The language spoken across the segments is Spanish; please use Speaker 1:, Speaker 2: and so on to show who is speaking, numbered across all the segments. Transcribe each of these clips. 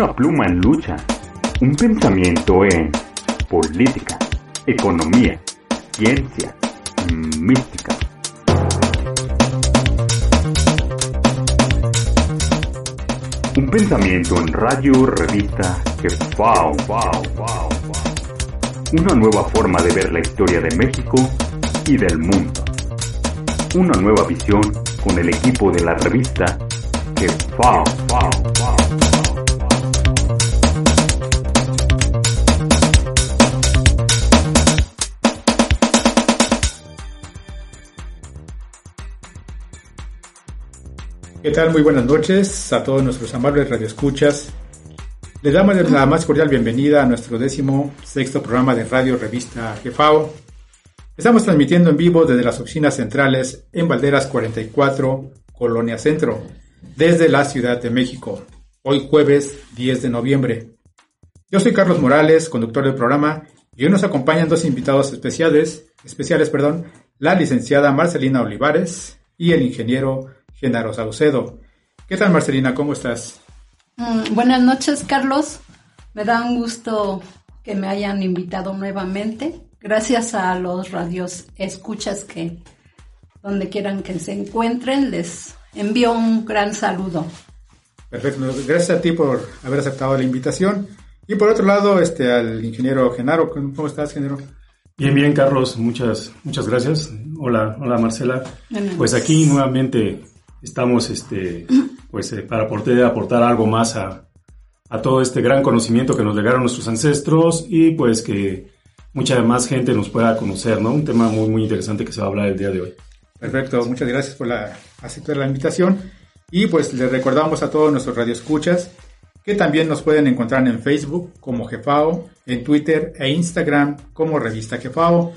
Speaker 1: Una pluma en lucha, un pensamiento en política, economía, ciencia, mística. Un pensamiento en radio, revista, que wow, wow, wow, Una nueva forma de ver la historia de México y del mundo. Una nueva visión con el equipo de la revista que wow, wow,
Speaker 2: ¿Qué tal? Muy buenas noches a todos nuestros amables radioescuchas. Les damos la más cordial bienvenida a nuestro décimo sexto programa de Radio Revista Jefao. Estamos transmitiendo en vivo desde las oficinas centrales en Valderas 44, Colonia Centro, desde la Ciudad de México, hoy jueves 10 de noviembre. Yo soy Carlos Morales, conductor del programa, y hoy nos acompañan dos invitados especiales, especiales, perdón, la licenciada Marcelina Olivares y el ingeniero Genaro Saucedo. ¿Qué tal, Marcelina? ¿Cómo estás?
Speaker 3: Mm, buenas noches, Carlos. Me da un gusto que me hayan invitado nuevamente. Gracias a los radios escuchas que donde quieran que se encuentren, les envío un gran saludo.
Speaker 2: Perfecto, gracias a ti por haber aceptado la invitación. Y por otro lado, este, al ingeniero Genaro, ¿cómo estás, Genaro?
Speaker 4: Bien, bien, Carlos, muchas, muchas gracias. Hola, hola Marcela. Pues aquí nuevamente estamos este, pues, eh, para poder aportar algo más a, todo este gran conocimiento que nos legaron nuestros ancestros y pues que mucha más gente nos pueda conocer, ¿no? Un tema muy, muy interesante que se va a hablar el día de hoy.
Speaker 2: Perfecto, muchas gracias por la, aceptar la invitación y pues les recordamos a todos nuestros radioescuchas que también nos pueden encontrar en Facebook como Jefao, en Twitter e Instagram como Revista Jefao,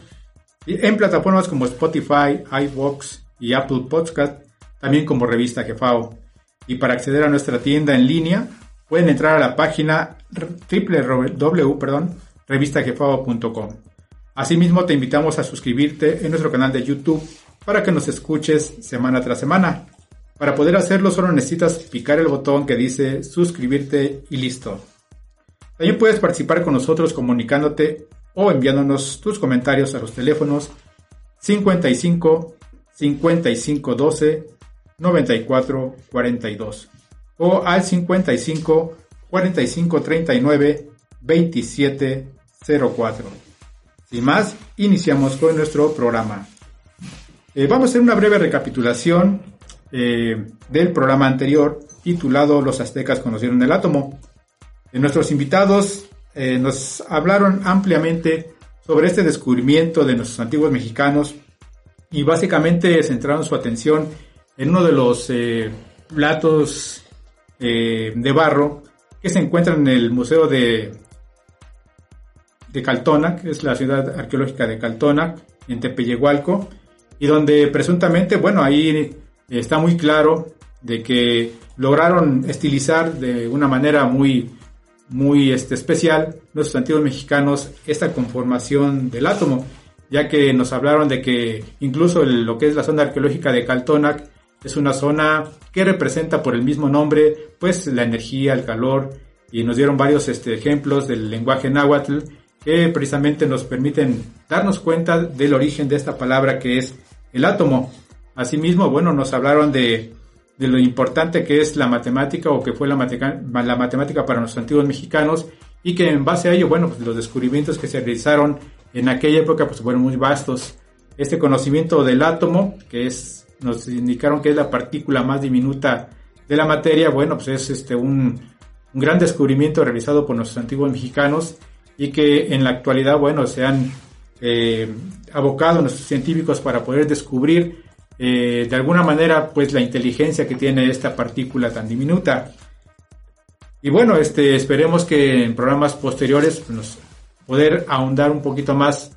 Speaker 2: y en plataformas como Spotify, iVoox y Apple Podcast también como revista Jefao. Y para acceder a nuestra tienda en línea, pueden entrar a la página www.revistajefao.com. Asimismo, te invitamos a suscribirte en nuestro canal de YouTube para que nos escuches semana tras semana. Para poder hacerlo solo necesitas picar el botón que dice suscribirte y listo. También puedes participar con nosotros comunicándote o enviándonos tus comentarios a los teléfonos 55 55 12 94 42 o al 55 45 39 27 04. Sin más, iniciamos con nuestro programa. Eh, vamos a hacer una breve recapitulación eh, del programa anterior titulado Los aztecas conocieron el átomo. Eh, nuestros invitados nos hablaron ampliamente sobre este descubrimiento de nuestros antiguos mexicanos y básicamente centraron su atención en uno de los eh, platos eh, de barro que se encuentra en el Museo de, de Caltona, que es la ciudad arqueológica de Caltona, en Tepeyehualco. y donde presuntamente, bueno, ahí está muy claro de que lograron estilizar de una manera muy, muy este, especial los antiguos mexicanos esta conformación del átomo, ya que nos hablaron de que incluso lo que es la zona arqueológica de Caltonac es una zona que representa por el mismo nombre pues la energía, el calor y nos dieron varios este, ejemplos del lenguaje náhuatl que precisamente nos permiten darnos cuenta del origen de esta palabra que es el átomo. Asimismo, bueno, nos hablaron de, lo importante que es la matemática o que fue la, la matemática para los antiguos mexicanos y que en base a ello, bueno, pues los descubrimientos que se realizaron en aquella época pues fueron muy vastos. Este conocimiento del átomo, que es, nos indicaron que es la partícula más diminuta de la materia, bueno, pues es este un, un gran descubrimiento realizado por nuestros antiguos mexicanos y que en la actualidad, bueno, se han eh, abocado nuestros científicos para poder descubrir eh, de alguna manera pues la inteligencia que tiene esta partícula tan diminuta. Y bueno, este, esperemos que en programas posteriores nos poder ahondar un poquito más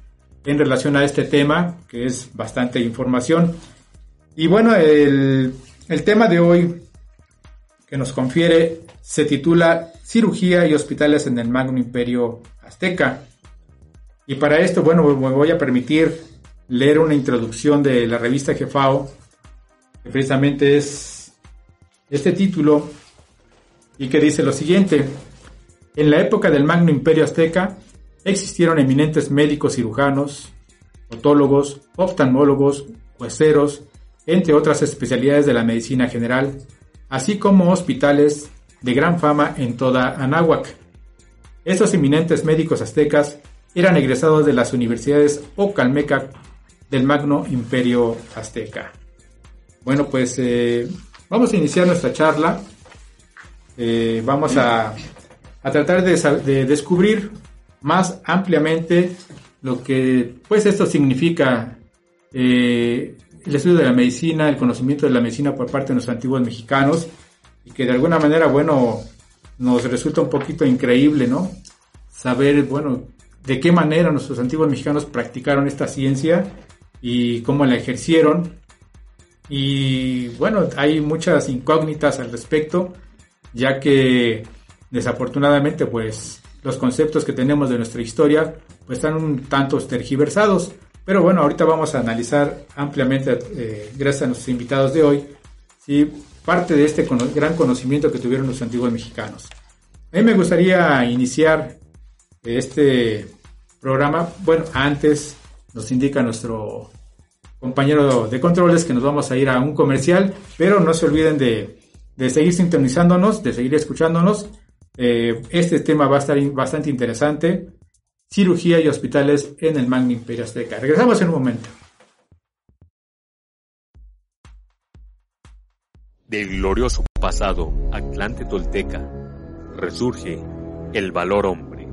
Speaker 2: en relación a este tema, que es bastante información. Y bueno, el, el tema de hoy que nos confiere se titula Cirugía y Hospitales en el Magno Imperio Azteca. Y para esto, bueno, me voy a permitir leer una introducción de la revista Jefao, que precisamente es este título, y que dice lo siguiente. En la época del Magno Imperio Azteca existieron eminentes médicos cirujanos, otólogos, oftalmólogos, hueseros, entre otras especialidades de la medicina general, así como hospitales de gran fama en toda Anáhuac. Estos eminentes médicos aztecas eran egresados de las universidades Ocalmeca del Magno Imperio Azteca. Bueno, pues eh, vamos a iniciar nuestra charla. Eh, vamos a, tratar de, descubrir más ampliamente lo que pues esto significa eh, el estudio de la medicina, el conocimiento de la medicina por parte de los antiguos mexicanos y que de alguna manera, bueno, nos resulta un poquito increíble, ¿no? Saber, bueno, de qué manera nuestros antiguos mexicanos practicaron esta ciencia y cómo la ejercieron. Y bueno, hay muchas incógnitas al respecto, ya que desafortunadamente pues los conceptos que tenemos de nuestra historia pues están un tanto tergiversados. Pero bueno, ahorita vamos a analizar ampliamente, eh, gracias a nuestros invitados de hoy, ¿sí? parte de este gran conocimiento que tuvieron los antiguos mexicanos. A mí me gustaría iniciar este programa, bueno, antes nos indica nuestro compañero de controles que nos vamos a ir a un comercial, pero no se olviden de, seguir sintonizándonos, de seguir escuchándonos. Eh, este tema va a estar bastante interesante. Cirugía y hospitales en el Magno Imperio Azteca. Regresamos en un momento.
Speaker 5: Del glorioso pasado Atlante Tolteca resurge el valor hombre,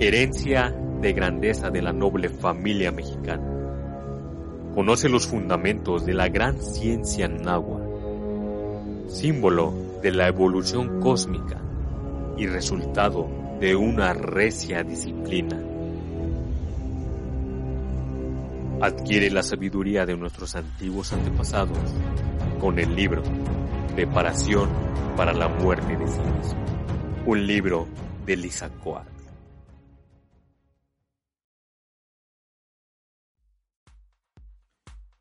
Speaker 5: herencia de grandeza de la noble familia mexicana. Conoce los fundamentos de la gran ciencia náhuatl, símbolo de la evolución cósmica y resultado de una recia disciplina. Adquiere la sabiduría de nuestros antiguos antepasados con el libro Preparación para la muerte de sí un libro de Lizacoat.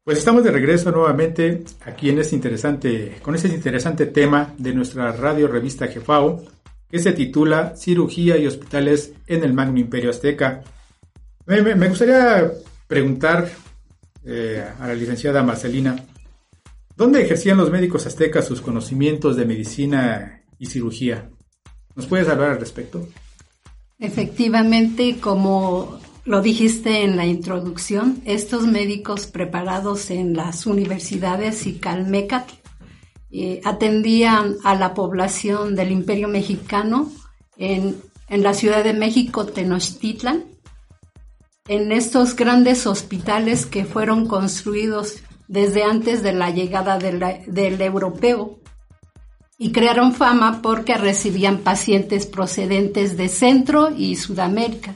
Speaker 2: Pues estamos de regreso nuevamente aquí en este interesante, con este interesante tema de nuestra radio revista Jefao, que se titula Cirugía y Hospitales en el Magno Imperio Azteca. Me, gustaría preguntar eh, a la licenciada Marcelina, ¿dónde ejercían los médicos aztecas sus conocimientos de medicina y cirugía? ¿Nos puedes hablar al respecto?
Speaker 3: Efectivamente, como lo dijiste en la introducción, estos médicos preparados en las universidades y Calmecatl eh, atendían a la población del Imperio Mexicano en, la Ciudad de México, Tenochtitlan, en estos grandes hospitales que fueron construidos desde antes de la llegada del europeo y crearon fama porque recibían pacientes procedentes de Centro y Sudamérica.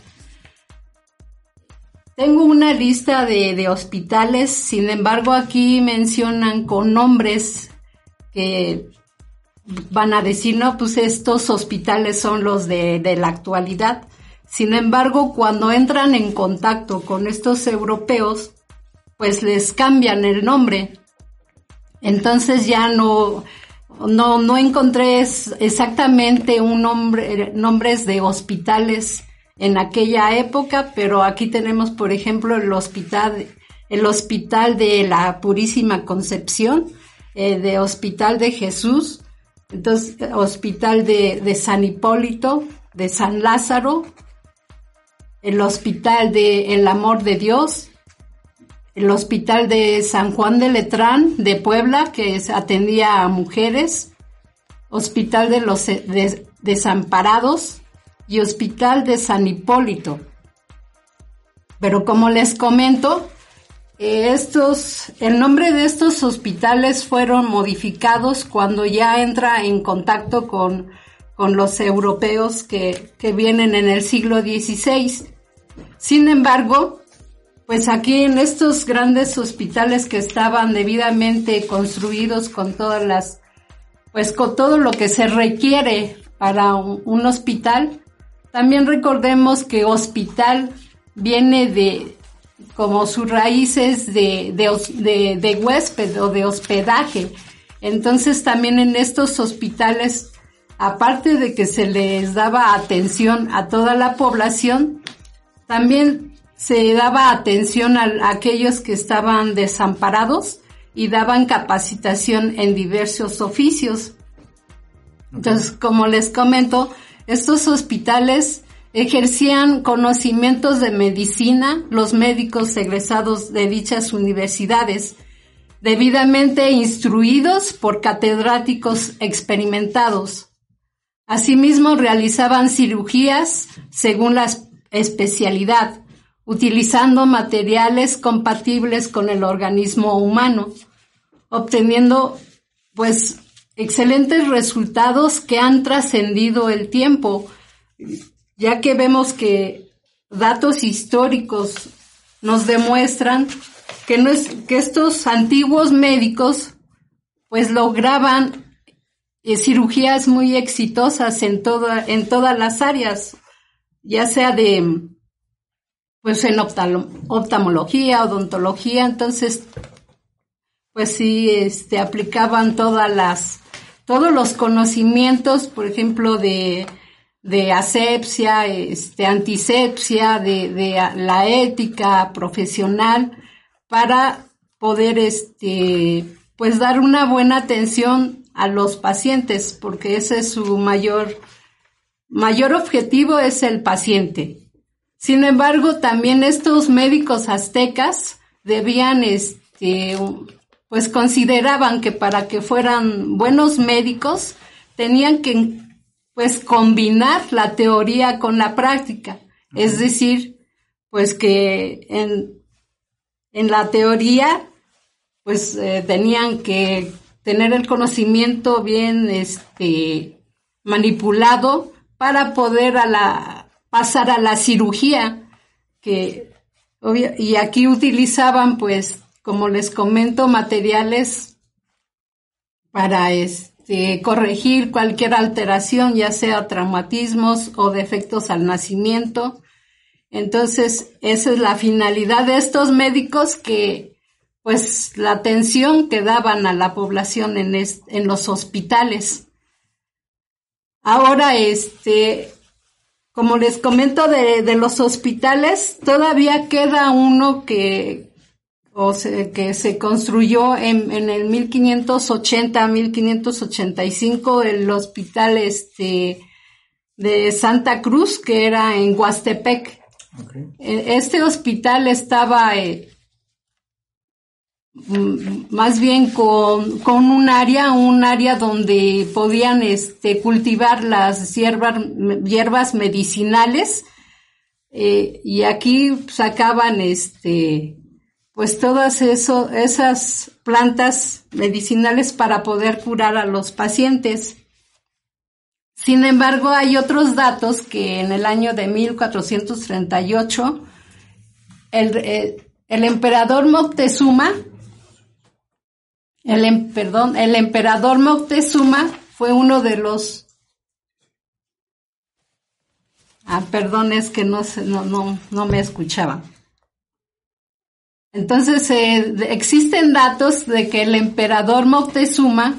Speaker 3: Tengo una lista de, de, hospitales, sin embargo aquí mencionan con nombres que van a decir, no, pues estos hospitales son los de, de la actualidad. Sin embargo, cuando entran en contacto con estos europeos, pues les cambian el nombre. Entonces ya no, no, no encontré exactamente un nombre, nombres de hospitales en aquella época, pero aquí tenemos, por ejemplo, el hospital, el hospital de la Purísima Concepción, eh, de Hospital de Jesús, entonces, Hospital de, San Hipólito, de San Lázaro, el Hospital de El Amor de Dios, el Hospital de San Juan de Letrán de Puebla, que atendía a mujeres, Hospital de los Desamparados y Hospital de San Hipólito. Pero como les comento, estos, el nombre de estos hospitales fueron modificados cuando ya entra en contacto con, con los europeos que, que vienen en el siglo XVI. Sin embargo, pues aquí en estos grandes hospitales que estaban debidamente construidos con todas las, pues con todo lo que se requiere para un, hospital, también recordemos que hospital viene de, como sus raíces de, de, de, huésped o de hospedaje. Entonces también en estos hospitales, aparte de que se les daba atención a toda la población, también se daba atención a, aquellos que estaban desamparados y daban capacitación en diversos oficios. Entonces, como les comento, estos hospitales ejercían conocimientos de medicina los médicos egresados de dichas universidades, debidamente instruidos por catedráticos experimentados. Asimismo, realizaban cirugías según la especialidad, utilizando materiales compatibles con el organismo humano, obteniendo pues excelentes resultados que han trascendido el tiempo, ya que vemos que datos históricos nos demuestran que, no es, que estos antiguos médicos pues lograban eh, cirugías muy exitosas en, toda, en todas las áreas, ya sea de pues en oftalmología, odontología, entonces pues sí, este, aplicaban todas las, todos los conocimientos, por ejemplo, de, de asepsia, este, antisepsia, de, de la ética profesional, para poder, este, pues dar una buena atención a los pacientes, porque ese es su mayor, mayor objetivo es el paciente. Sin embargo, también estos médicos aztecas debían, este, pues consideraban que para que fueran buenos médicos tenían que, pues, combinar la teoría con la práctica. Es decir, pues que en, en la teoría, pues eh, tenían que tener el conocimiento bien, este, manipulado para poder a la, pasar a la cirugía, que y aquí utilizaban pues, como les comento, materiales para este, corregir cualquier alteración, ya sea traumatismos o defectos al nacimiento. Entonces, esa es la finalidad de estos médicos que, pues, la atención que daban a la población en, en los hospitales. Ahora, este, como les comento de, los hospitales, todavía queda uno que, o que se construyó en, en el 1580, 1585, el hospital este, de Santa Cruz, que era en Huastepec. E, este hospital estaba eh, más bien con, un área, un área donde podían este, cultivar las hierbas, hierbas medicinales eh, y aquí sacaban este, pues todas esas plantas medicinales para poder curar a los pacientes. Sin embargo, hay otros datos que en el año de 1438 el, eh, el emperador Moctezuma, el, em, perdón, el emperador Moctezuma fue uno de los Ah, perdón, es que no, no, no, no me escuchaba. Entonces, eh, existen datos de que el emperador Moctezuma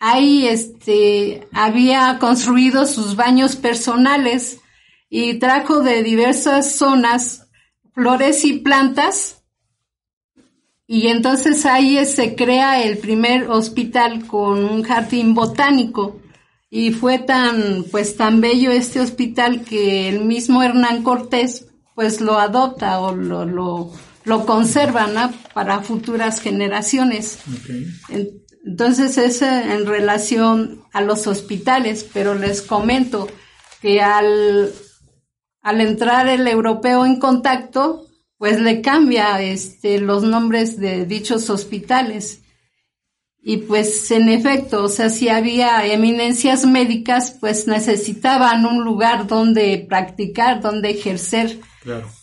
Speaker 3: ahí este, había construido sus baños personales y trajo de diversas zonas flores y plantas. Y entonces ahí se crea el primer hospital con un jardín botánico. Y fue tan, pues tan bello este hospital que el mismo Hernán Cortés pues lo adopta o lo, lo, lo conserva para futuras generaciones. Entonces es en relación a los hospitales, pero les comento que al, al entrar el europeo en contacto, pues le cambia este, los nombres de dichos hospitales. Y pues en efecto, o sea, si había eminencias médicas, pues necesitaban un lugar donde practicar, donde ejercer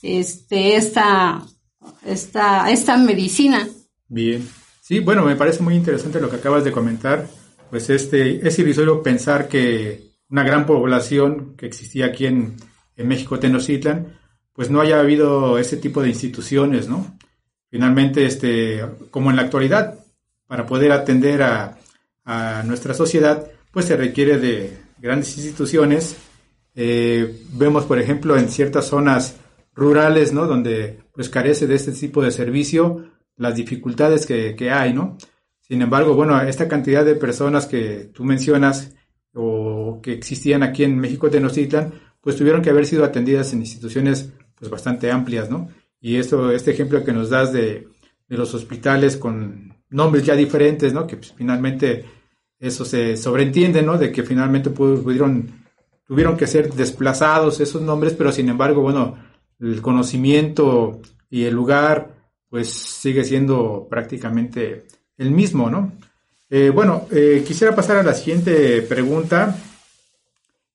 Speaker 3: este, esta, esta, esta medicina.
Speaker 2: Bien. Sí, bueno, me parece muy interesante lo que acabas de comentar. Pues este, es irrisorio pensar que una gran población que existía aquí en, en México, Tenochtitlan, pues no haya habido ese tipo de instituciones, ¿no? Finalmente, este, como en la actualidad, para poder atender a, nuestra sociedad, pues se requiere de grandes instituciones. Eh, vemos, por ejemplo, en ciertas zonas rurales, ¿no? Donde pues carece de este tipo de servicio, las dificultades que, hay, ¿no? Sin embargo, bueno, esta cantidad de personas que tú mencionas o que existían aquí en México Tenochtitlan, pues tuvieron que haber sido atendidas en instituciones pues bastante amplias, ¿no? Y esto, este ejemplo que nos das de, de los hospitales con nombres ya diferentes, ¿no? Que pues, finalmente eso se sobreentiende, ¿no? De que finalmente pudieron, tuvieron que ser desplazados esos nombres, pero sin embargo, bueno, el conocimiento y el lugar, pues sigue siendo prácticamente el mismo, ¿no? Eh, bueno, eh, quisiera pasar a la siguiente pregunta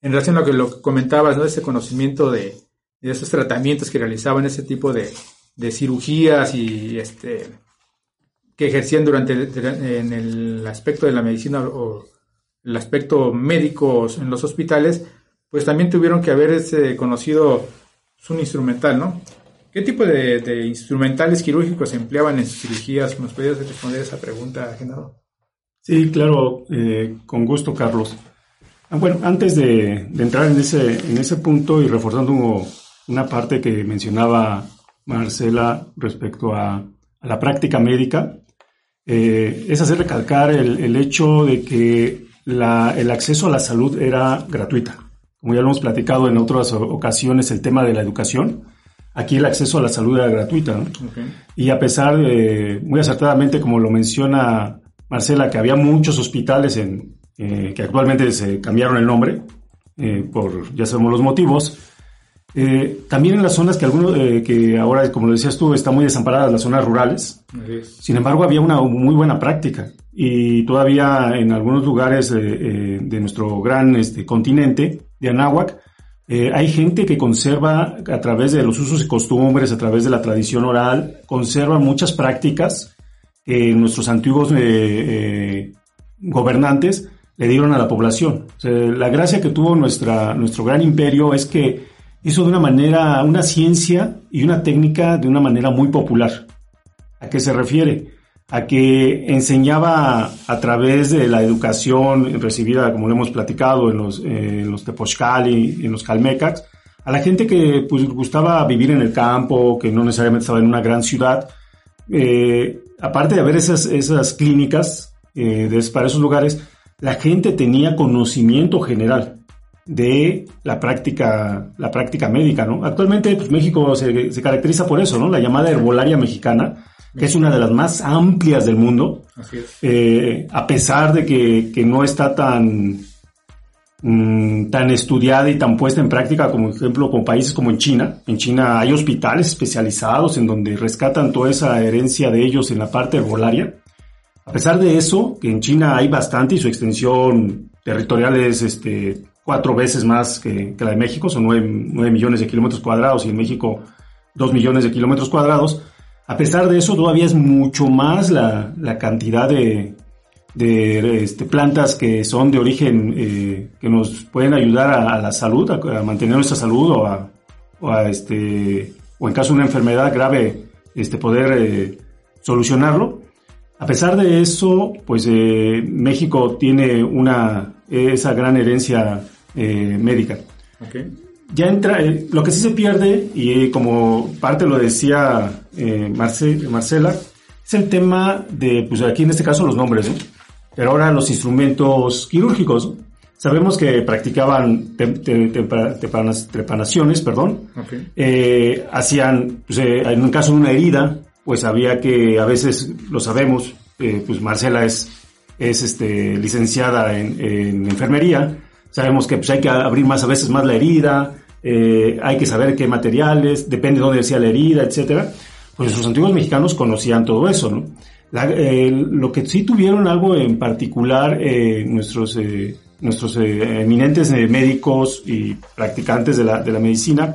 Speaker 2: en relación a lo que lo comentabas, ¿no? Ese conocimiento de, esos tratamientos que realizaban, ese tipo de, de cirugías y este que ejercían durante en el aspecto de la medicina o el aspecto médico en los hospitales, pues también tuvieron que haber ese conocido un instrumental, ¿no? ¿Qué tipo de, instrumentales quirúrgicos empleaban en sus cirugías? ¿Nos podrías responder esa pregunta, Genaro?
Speaker 4: Sí, claro, eh, con gusto, Carlos. Ah, bueno, antes de, entrar en ese, en ese punto y reforzando una parte que mencionaba Marcela respecto a, la práctica médica, eh, es hacer recalcar el, hecho de que el acceso a la salud era gratuita. Como ya lo hemos platicado en otras ocasiones, el tema de la educación, aquí el acceso a la salud era gratuita. Y a pesar de, muy acertadamente, como lo menciona Marcela, que había muchos hospitales en, eh, que actualmente se cambiaron el nombre, eh, por ya sabemos los motivos, eh, también en las zonas que algunos, eh, que ahora, como lo decías tú, están muy desamparadas, las zonas rurales. Sin embargo, había una muy buena práctica y todavía en algunos lugares de, nuestro gran este, continente, de Anáhuac, eh, hay gente que conserva a través de los usos y costumbres, a través de la tradición oral, conserva muchas prácticas que nuestros antiguos gobernantes le dieron a la población. la gracia que tuvo nuestra, nuestro gran imperio es que hizo de una manera, una ciencia y una técnica de una manera muy popular. ¿A qué se refiere? A que enseñaba a través de la educación recibida, como lo hemos platicado, en los, en los Tepochcali, en los Calmecacs, a la gente que pues, gustaba vivir en el campo, que no necesariamente estaba en una gran ciudad. Eh, aparte de haber esas, esas clínicas eh, para esos lugares, la gente tenía conocimiento general de la práctica, la práctica médica, ¿no? Actualmente, pues, México se, se, caracteriza por eso, ¿no? La llamada herbolaria mexicana, que es una de las más amplias del mundo, eh, a pesar de que, que no está tan, mm, tan estudiada y tan puesta en práctica como, por ejemplo, con países como en China. En China hay hospitales especializados en donde rescatan toda esa herencia de ellos en la parte herbolaria. A pesar de eso, que en China hay bastante y su extensión territorial es este, cuatro veces más que, la de México, son nueve, millones de kilómetros cuadrados y en México 2 millones de kilómetros cuadrados. A pesar de eso, todavía es mucho más la, cantidad de, de este, plantas que son de origen eh, que nos pueden ayudar a, la salud, a, mantener nuestra salud o a, este o en caso de una enfermedad grave este poder eh, solucionarlo. A pesar de eso, pues eh, México tiene una esa gran herencia médica. Ya entra, lo que sí se pierde, y como parte lo decía Marcela, es el tema de, pues aquí en este caso los nombres, pero ahora los instrumentos quirúrgicos. Sabemos que practicaban trepanaciones, perdón. Eh, hacían, pues, eh, en un caso de una herida, pues había que, a veces lo sabemos, eh, pues Marcela es, es este, licenciada en, enfermería. Sabemos que pues, hay que abrir más, a veces más la herida, hay que saber qué materiales, depende de dónde sea la herida, etcétera. Pues los antiguos mexicanos conocían todo eso, ¿no? lo que sí tuvieron algo en particular eh, nuestros, eh, nuestros eh, eminentes médicos y practicantes de la, de la medicina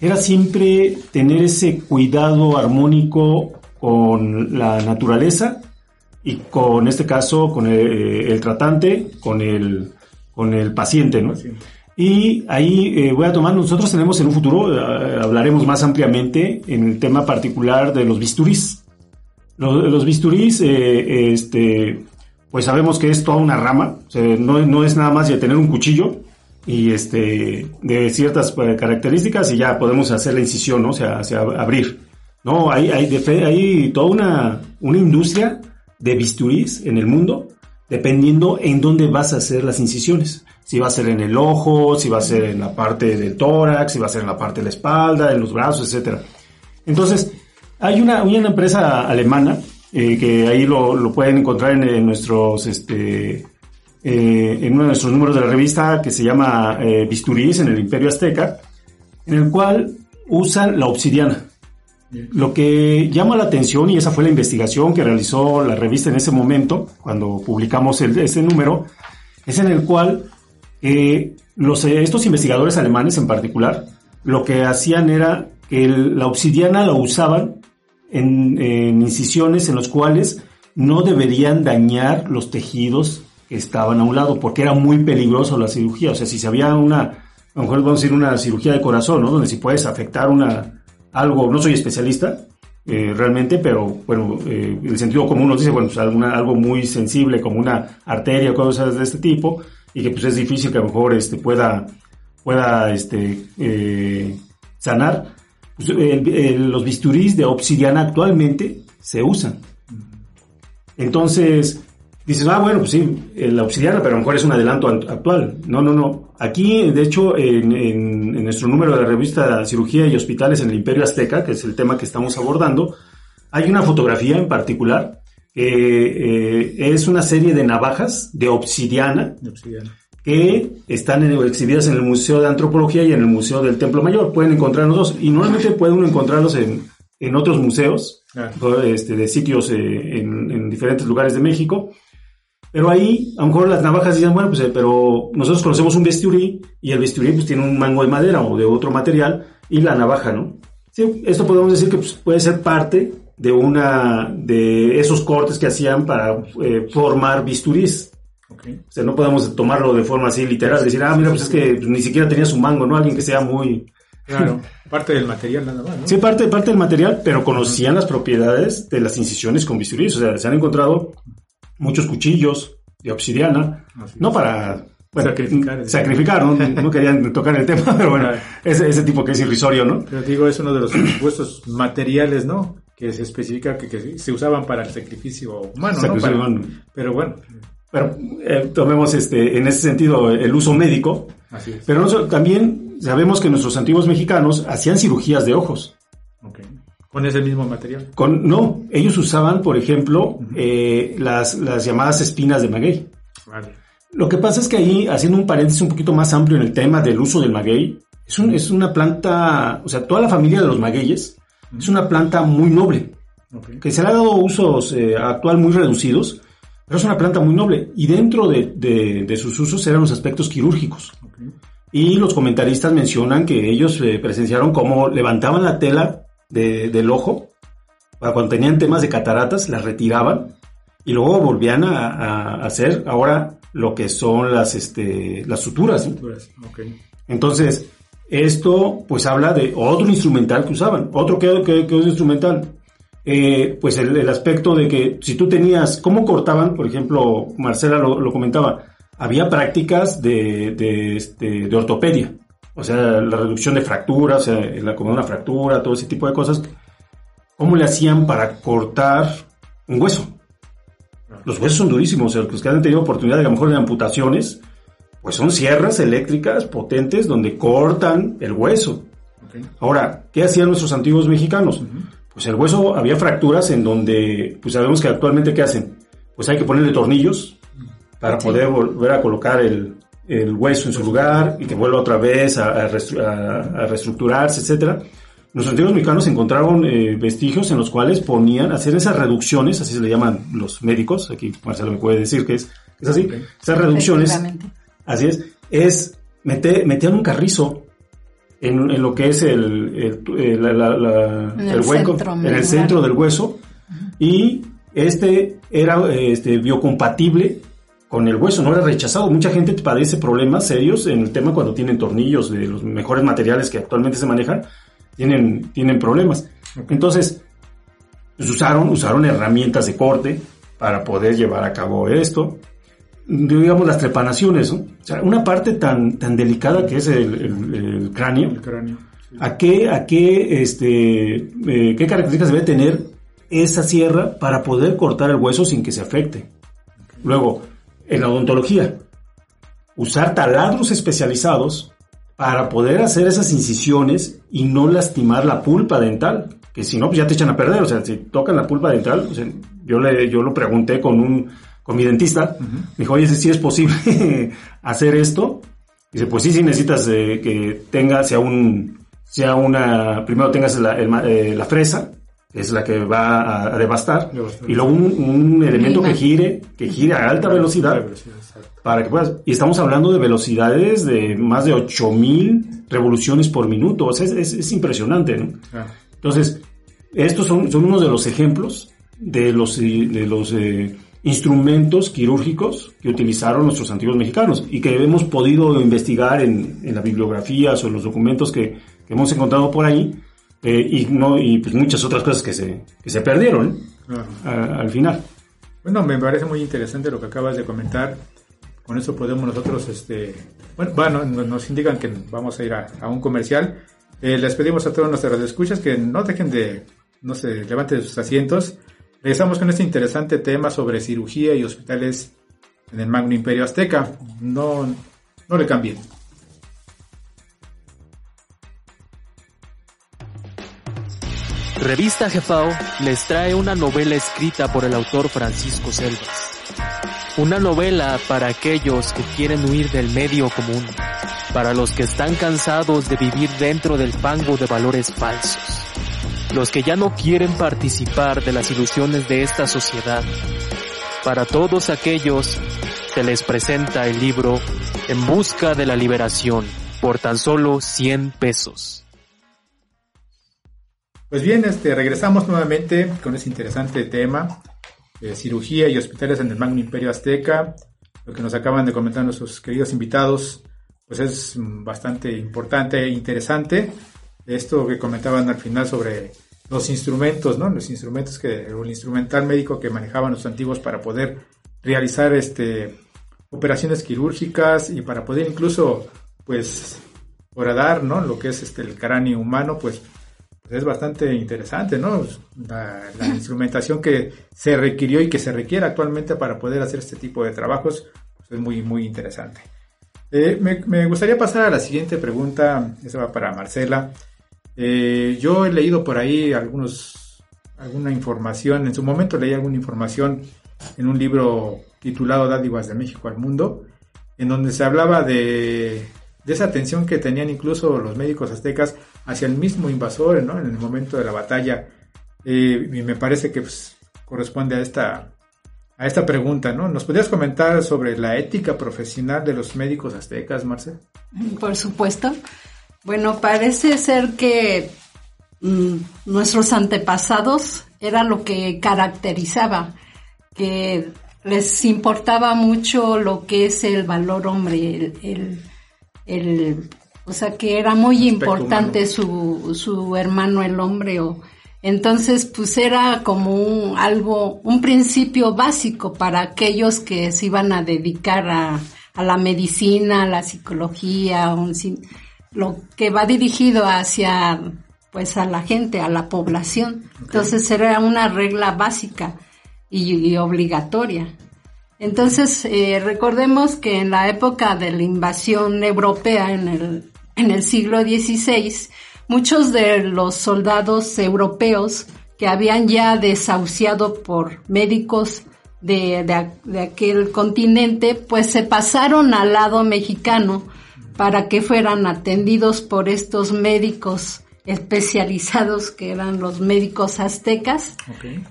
Speaker 4: era siempre tener ese cuidado armónico con la naturaleza y con este caso con el, tratante, con el, con el paciente, ¿no? Y ahí voy a tomar, nosotros tenemos en un futuro, hablaremos más ampliamente en el tema particular de los bisturís. Los, bisturís, eh, este, pues sabemos que es toda una rama, no, es nada más de tener un cuchillo y este, de ciertas eh, características y ya podemos hacer la incisión, ¿no? O sea, abrir. No, hay, hay, hay toda una, una industria de bisturís en el mundo, dependiendo en dónde vas a hacer las incisiones. Si va a ser en el ojo, si va a ser en la parte del tórax, si va a ser en la parte de la espalda, en los brazos, etc. Entonces, hay una, una empresa alemana eh, que ahí lo, pueden encontrar en, nuestros, este, eh, en uno de nuestros números de la revista que se llama eh, en el Imperio Azteca, en el cual usan la obsidiana. Lo que llama la atención, y esa fue la investigación que realizó la revista en ese momento, cuando publicamos el, ese número, es en el cual los, estos investigadores alemanes en particular, lo que hacían era que la obsidiana la usaban en, incisiones en los cuales no deberían dañar los tejidos que estaban a un lado, porque era muy peligroso la cirugía. O sea, si se había una, a lo mejor vamos a decir una cirugía de corazón, ¿no? Donde si puedes afectar una, algo, no soy especialista, eh, realmente, pero bueno, eh, el sentido común nos dice, bueno, pues alguna, algo muy sensible como una arteria o cosas de este tipo, y que pues es difícil que a lo mejor este, pueda, pueda este, eh, sanar. Pues, los bisturís de obsidiana actualmente se usan. Entonces, dices, ah, bueno, pues sí, la obsidiana, pero a lo mejor es un adelanto actual. No, no, no. Aquí, de hecho, en, nuestro número de la revista Cirugía y Hospitales en el Imperio Azteca, que es el tema que estamos abordando, hay una fotografía en particular que eh, es una serie de navajas de obsidiana. De obsidiana que están exhibidas en el Museo de Antropología y en el Museo del Templo Mayor. Pueden encontrarlos dos. Y normalmente puede uno encontrarlos en, en otros museos, este, de sitios eh, en, diferentes lugares de México. Pero ahí, a lo mejor las navajas dicen, bueno, pues, eh, pero nosotros conocemos un bisturí y el bisturí pues tiene un mango de madera o de otro material y la navaja, ¿no? Sí, esto podemos decir que pues, puede ser parte de una de esos cortes que hacían para eh, formar bisturís. O sea, no podemos tomarlo de forma así literal, decir, ah, mira, pues es que ni siquiera tenía su mango, ¿no? Alguien que sea muy...
Speaker 2: Claro, parte del material nada más, ¿no?
Speaker 4: Sí, parte, parte del material, pero conocían las propiedades de las incisiones con bisturí. O sea, se han encontrado muchos cuchillos de obsidiana, no para sacrificar, sacrificar ¿no? ¿no? querían tocar el tema, pero bueno, ese, ese tipo que es irrisorio, ¿no?
Speaker 2: Pero digo, es uno de los supuestos materiales, ¿no? Que se especifica que, se usaban para el sacrificio humano, ¿no? Pero bueno,
Speaker 4: pero eh, tomemos este, en ese sentido el uso médico. Así es. Pero también sabemos que nuestros antiguos mexicanos hacían cirugías de ojos.
Speaker 2: Okay. ¿Con ese mismo material?
Speaker 4: Con, no, ellos usaban, por ejemplo, eh, las, las, llamadas espinas de maguey. Vale. Lo que pasa es que ahí, haciendo un paréntesis un poquito más amplio en el tema del uso del maguey, es, un, es una planta, o sea, toda la familia de los magueyes es una planta muy noble, okay. que se le ha dado usos eh, actual muy reducidos, pero es una planta muy noble y dentro de, sus usos eran los aspectos quirúrgicos. Y los comentaristas mencionan que ellos eh, presenciaron cómo levantaban la tela del ojo, cuando tenían temas de cataratas, las retiraban y luego volvían a, hacer ahora lo que son las, este, las suturas. Entonces, esto pues habla de otro instrumental que usaban. Otro que, que, que es instrumental. Eh, pues el, aspecto de que si tú tenías, ¿cómo cortaban? Por ejemplo, Marcela lo, comentaba, había prácticas de, de, este, de, ortopedia, o sea, la reducción de fracturas, o sea, la, como una fractura, todo ese tipo de cosas. ¿Cómo le hacían para cortar un hueso? Los huesos son durísimos, o sea, los que han tenido oportunidad de a lo mejor de amputaciones, pues son sierras eléctricas potentes donde cortan el hueso. Ahora, ¿qué hacían nuestros antiguos mexicanos? Pues el hueso había fracturas en donde, pues sabemos que actualmente ¿qué hacen? Pues hay que ponerle tornillos para poder volver a colocar el, hueso en su lugar y que vuelva otra vez a, reestructurarse, etcétera. Los antiguos mexicanos encontraron eh, vestigios en los cuales ponían, hacer esas reducciones, así se le llaman los médicos, aquí Marcelo me puede decir que es, es así, esas reducciones Así es. Es, metían un carrizo en, lo que es el, el, hueco, en el centro del hueso, y este era este, biocompatible con el hueso, no era rechazado. Mucha gente padece problemas serios en el tema cuando tienen tornillos de los mejores materiales que actualmente se manejan, tienen, tienen problemas. Entonces, pues, usaron, usaron herramientas de corte para poder llevar a cabo esto digamos, las trepanaciones, O sea, una parte tan, tan delicada que es el, cráneo. El cráneo. ¿A qué, a qué, este, eh, qué características debe tener esa sierra para poder cortar el hueso sin que se afecte? Luego, en la odontología, usar taladros especializados para poder hacer esas incisiones y no lastimar la pulpa dental, que si no, pues ya te echan a perder. O sea, si tocan la pulpa dental, yo, le, yo lo pregunté con un con mi dentista. Me dijo, oye, si es posible hacer esto. Dice, pues sí, sí necesitas eh, que tenga, sea un, sea una, primero tengas la, eh, la fresa, es la que va a, devastar, y luego un, elemento que gire, que gire a alta velocidad, para que puedas, y estamos hablando de velocidades de más de 8000 revoluciones por minuto, o sea, es, es, impresionante, ¿no? Ah. Entonces, estos son, son unos de los ejemplos de los, de los eh, instrumentos quirúrgicos que utilizaron nuestros antiguos mexicanos y que hemos podido investigar en, en las bibliografías o en los documentos que, hemos encontrado por ahí eh, y, no, y pues muchas otras cosas que se, que se perdieron al final.
Speaker 2: Bueno, me parece muy interesante lo que acabas de comentar. Con eso podemos nosotros, este, bueno, bueno nos indican que vamos a ir a, un comercial. Eh, les pedimos a todos nuestros escuchas que no dejen de, no se levanten de sus asientos Regresamos con este interesante tema sobre cirugía y hospitales en el Magno Imperio Azteca. No, no le cambien.
Speaker 6: Revista Jefao les trae una novela escrita por el autor Francisco Selvas. Una novela para aquellos que quieren huir del medio común, para los que están cansados de vivir dentro del fango de valores falsos los que ya no quieren participar de las ilusiones de esta sociedad. Para todos aquellos se les presenta el libro En busca de la liberación por tan solo 100 pesos.
Speaker 2: Pues bien, este, regresamos nuevamente con ese interesante tema de cirugía y hospitales en el Magno Imperio Azteca. Lo que nos acaban de comentar nuestros queridos invitados, pues es bastante importante e interesante. Esto que comentaban al final sobre los instrumentos, ¿no? Los instrumentos que, el instrumental médico que manejaban los antiguos para poder realizar este, operaciones quirúrgicas y para poder incluso, pues, horadar. Lo que es este, el cráneo humano, pues es bastante interesante, ¿no? La, instrumentación que se requirió y que se requiere actualmente para poder hacer este tipo de trabajos, pues es muy, muy interesante. Eh, me, me, gustaría pasar a la siguiente pregunta, esa va para Marcela. Eh, yo he leído por ahí algunos, alguna información, en su momento leí alguna información en un libro titulado Dádivas de México al Mundo, en donde se hablaba de, esa atención que tenían incluso los médicos aztecas hacia el mismo invasor en el momento de la batalla. Eh, y me parece que pues, corresponde a esta, a esta pregunta, ¿no? ¿Nos podrías comentar sobre la ética profesional de los médicos aztecas, Marcel?
Speaker 3: Por supuesto. Bueno, parece ser que mm, nuestros antepasados era lo que caracterizaba, que les importaba mucho lo que es el valor hombre, el, o sea que era muy importante su, su hermano el hombre o entonces pues era como un algo un principio básico para aquellos que se iban a dedicar a, a la medicina, a la psicología, un, lo que va dirigido hacia pues a la gente, a la población. Entonces era una regla básica y, obligatoria. Entonces eh, recordemos que en la época de la invasión europea en el, en el siglo XVI, muchos de los soldados europeos que habían ya desahuciado por médicos de, de, aquel continente, pues se pasaron al lado mexicano para que fueran atendidos por estos médicos especializados que eran los médicos aztecas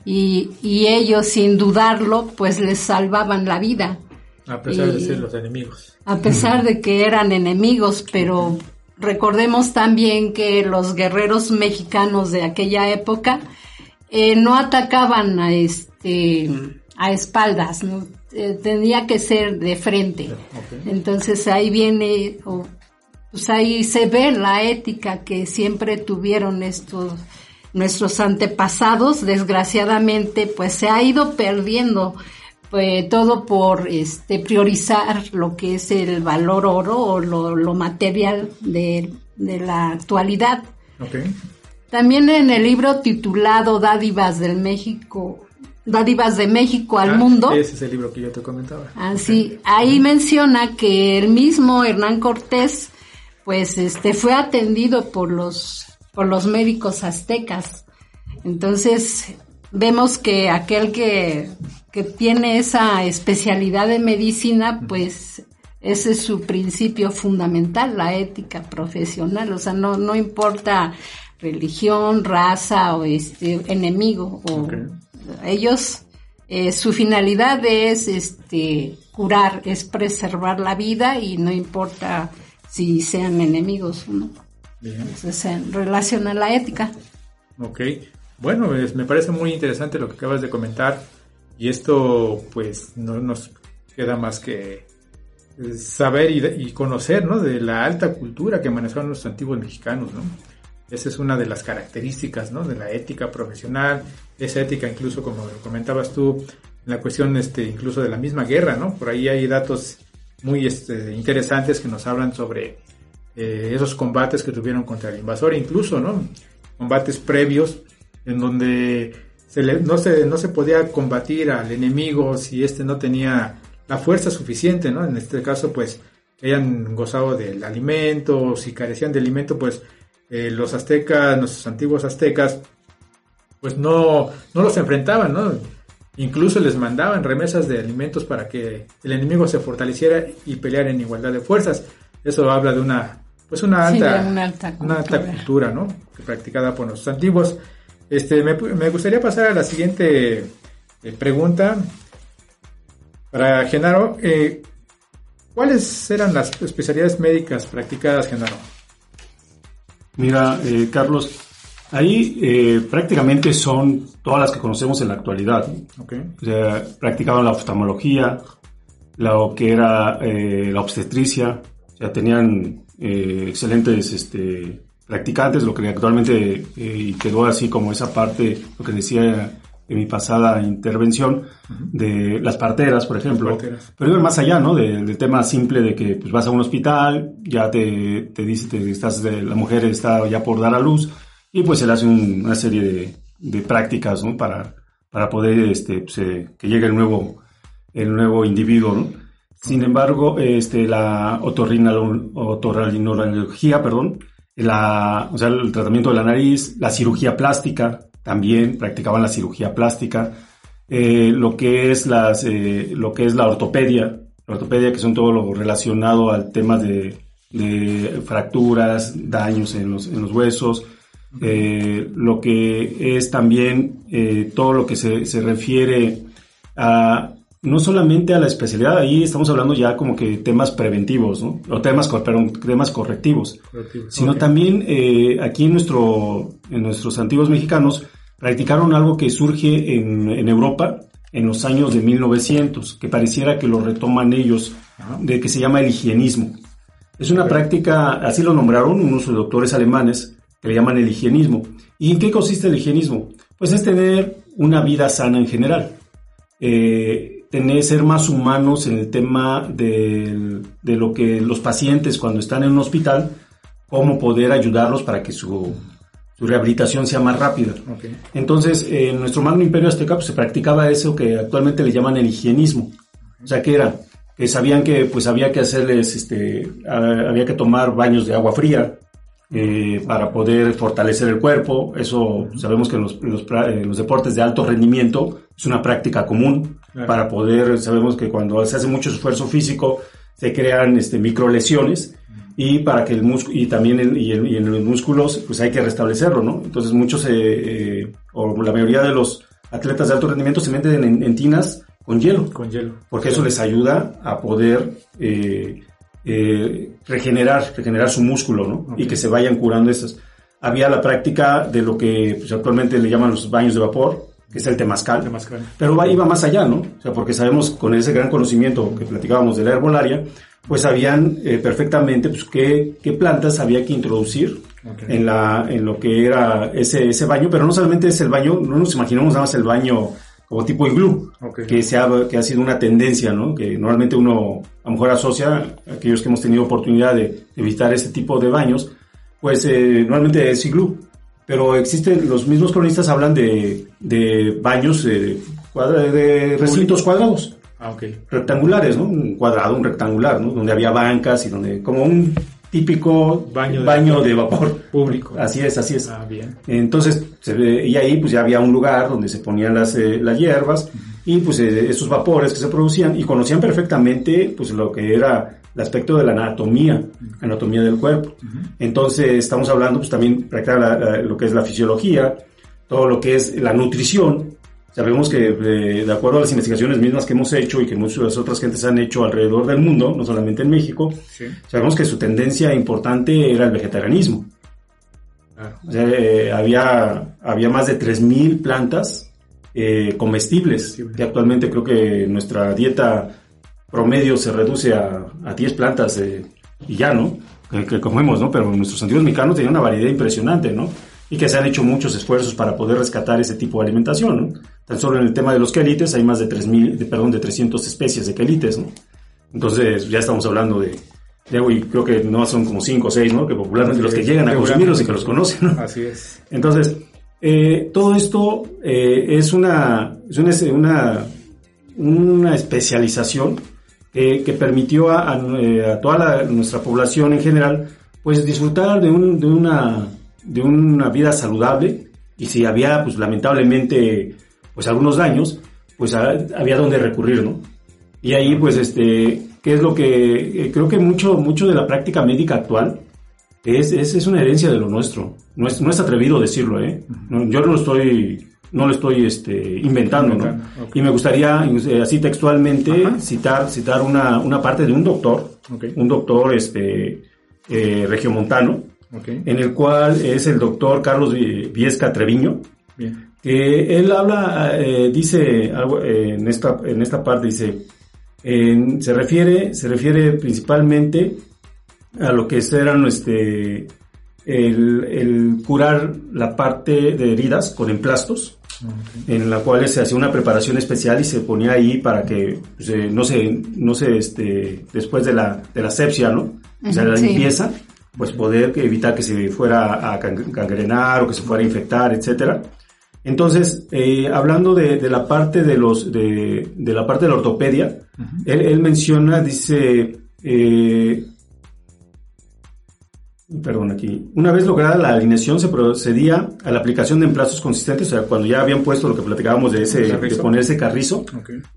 Speaker 3: y, y, ellos sin dudarlo pues les salvaban la vida.
Speaker 2: A pesar de ser los enemigos.
Speaker 3: A pesar de que eran enemigos, pero recordemos también que los guerreros mexicanos de aquella época eh, no atacaban a este a espaldas, ¿no? Eh, tenía que ser de frente. Entonces ahí viene, pues ahí se ve la ética que siempre tuvieron estos nuestros antepasados. Desgraciadamente, pues se ha ido perdiendo pues, todo por este priorizar lo que es el valor oro o lo, material de, de, la actualidad. También en el libro titulado Dádivas del México Dádivas de México al ah, mundo.
Speaker 2: Ese es el libro que yo te comentaba.
Speaker 3: Así, ah, ahí menciona que el mismo Hernán Cortés, pues, este, fue atendido por los, por los médicos aztecas. Entonces, vemos que aquel que, que tiene esa especialidad de medicina, pues, ese es su principio fundamental, la ética profesional. O sea, no, no importa religión, raza o este enemigo o ellos, eh, su finalidad es este, curar, es preservar la vida y no importa si sean enemigos o no. Entonces, en relación a la ética.
Speaker 2: Ok, bueno, me parece muy interesante lo que acabas de comentar y esto pues no nos queda más que eh, saber y, y conocer ¿no? de la alta cultura que manejaron los antiguos mexicanos, ¿no? Esa es una de las características ¿no? de la ética profesional, esa ética incluso como comentabas tú, en la cuestión este, incluso de la misma guerra, ¿no? Por ahí hay datos muy este, interesantes que nos hablan sobre eh, esos combates que tuvieron contra el invasor, incluso, ¿no? Combates previos en donde se no, se, no se podía combatir al enemigo si éste no tenía la fuerza suficiente, ¿no? En este caso, pues, hayan gozado del alimento, si carecían de alimento, pues eh, los aztecas, nuestros antiguos aztecas, pues no, no los enfrentaban, ¿no? Incluso les mandaban remesas de alimentos para que el enemigo se fortaleciera y peleara en igualdad de fuerzas. Eso habla de una, pues una alta, una alta, cultura. ¿no? Que practicada por nuestros antiguos. Este, me, gustaría pasar a la siguiente eh, pregunta. Para Genaro, eh, ¿cuáles eran las especialidades médicas practicadas, Genaro?
Speaker 4: Mira, eh, Carlos, ahí eh, prácticamente son todas las que conocemos en la actualidad. O sea, practicaban la oftalmología, lo que era eh, la obstetricia, o sea, tenían excelentes este, practicantes, lo que actualmente quedó así como esa parte, lo que decía en mi pasada intervención de las parteras, por ejemplo. Pero iba más allá, ¿no? del tema simple de que pues, vas a un hospital, ya te, te dice, te, estás la mujer está ya por dar a luz y pues le hace una serie de, de, prácticas, ¿no? Para, para poder este, pues, eh, que llegue el nuevo, el nuevo individuo. Sin embargo, este, la otorrinolaringología, perdón, la, o sea, el tratamiento de la nariz, la cirugía plástica, también practicaban la cirugía plástica, eh, lo, que es las, eh, lo que es la ortopedia, la ortopedia que son todo lo relacionado al tema de, fracturas, daños en los, en los huesos, eh, lo que es también todo lo que se, se refiere a no solamente a la especialidad, ahí estamos hablando ya como que temas preventivos, ¿no? O temas, perdón, temas correctivos, sino también eh, aquí en, nuestro, en nuestros antiguos mexicanos practicaron algo que surge en, en Europa en los años de 1900, que pareciera que lo retoman ellos, de que se llama el higienismo. Es una práctica, así lo nombraron unos doctores alemanes, que le llaman el higienismo. ¿Y en qué consiste el higienismo? Pues es tener una vida sana en general. Eh, tener, ser más humanos en el tema de, lo que los pacientes cuando están en un hospital, cómo poder ayudarlos para que su, rehabilitación sea más rápida. Entonces, en nuestro magno imperio azteca pues, se practicaba eso que actualmente le llaman el higienismo. O sea, que era que sabían que pues había que hacerles, este, había que tomar baños de agua fría eh, para poder fortalecer el cuerpo. Eso sabemos que en los, los, deportes de alto rendimiento es una práctica común para poder, sabemos que cuando se hace mucho esfuerzo físico se crean este, micro lesiones y para que el músculo y también en, y, en, los músculos pues hay que restablecerlo, ¿no? Entonces muchos eh, eh, o la mayoría de los atletas de alto rendimiento se meten en tinas con hielo.
Speaker 2: Con hielo.
Speaker 4: Porque eso les ayuda a poder eh, eh, regenerar, regenerar su músculo, ¿no? Y que se vayan curando esas. Había la práctica de lo que pues, actualmente le llaman los baños de vapor, que es el temazcal. Pero va, iba más allá, ¿no? O sea, porque sabemos con ese gran conocimiento que platicábamos de la herbolaria, pues sabían eh, perfectamente pues, qué, qué, plantas había que introducir en, la, en lo que era ese, ese baño, pero no solamente es el baño, no nos imaginamos nada más el baño como tipo iglú, que, se ha, que ha sido una tendencia, ¿no? Que normalmente uno a lo mejor asocia, aquellos que hemos tenido oportunidad de, visitar este tipo de baños, pues eh, normalmente es iglú. Pero existen, los mismos cronistas hablan de, de baños de, de recintos cuadrados.
Speaker 2: Ah,
Speaker 4: rectangulares, ¿no? Un cuadrado, un rectangular, ¿no? Donde había bancas y donde, como un típico baño de, baño de vapor
Speaker 2: público.
Speaker 4: Así es, así es.
Speaker 2: Ah, bien.
Speaker 4: Entonces, y ahí pues ya había un lugar donde se ponían las, eh, las hierbas y pues eh, esos vapores que se producían y conocían perfectamente pues lo que era el aspecto de la anatomía, anatomía del cuerpo. Entonces, estamos hablando pues también practicar lo que es la fisiología, todo lo que es la nutrición, Sabemos que eh, de acuerdo a las investigaciones mismas que hemos hecho y que muchas otras gentes han hecho alrededor del mundo, no solamente en México, sabemos que su tendencia importante era el vegetarianismo. Eh, había, había más de 3.000 plantas eh, comestibles, que actualmente creo que nuestra dieta promedio se reduce a, a 10 plantas y ya, ¿no? Que, que, comemos, ¿no? Pero nuestros antiguos mexicanos tenían una variedad impresionante, ¿no? Y que se han hecho muchos esfuerzos para poder rescatar ese tipo de alimentación. ¿no? Tan solo en el tema de los quelites hay más de 3.000, de, perdón, de 300 especies de quelites. ¿no? Entonces ya estamos hablando de, de y creo que no son como 5 o 6, ¿no? que popularmente los que llegan a consumirlos y que los conocen. ¿no?
Speaker 2: Así es.
Speaker 4: Entonces, eh, todo esto eh, es, una, es una, una, especialización que permitió a, a, a toda nuestra población en general pues disfrutar de, un, de una de una vida saludable y si había, pues lamentablemente, pues algunos daños, pues había donde recurrir, ¿no? Y ahí, pues, este, ¿qué es lo que eh, creo que mucho, mucho de la práctica médica actual es, es, es una herencia de lo nuestro? No es, no es atrevido decirlo, ¿eh? yo no lo estoy, no lo estoy este, inventando, ¿no? Y me gustaría, eh, así textualmente, citar, citar una, una parte de un doctor, un doctor este, eh, regiomontano, en el cual es el doctor Carlos Viesca Treviño, que él habla, eh, dice algo eh, en esta, en esta parte, dice, se refiere, se refiere principalmente a lo que eran este, el, curar la parte de heridas con emplastos, en la cual se hacía una preparación especial y se ponía ahí para que pues, eh, no se, no se, este, después de la, de la sepsia, ¿no? O sea, la limpieza, pues poder evitar que se fuera a cangrenar o que se fuera a infectar, etcétera. Entonces, eh, hablando de, la parte de los de, la parte de la ortopedia, él, menciona, dice, eh, perdón aquí, una vez lograda la alineación se procedía a la aplicación de emplastos consistentes, o sea, cuando ya habían puesto lo que platicábamos de ese, de poner ese carrizo,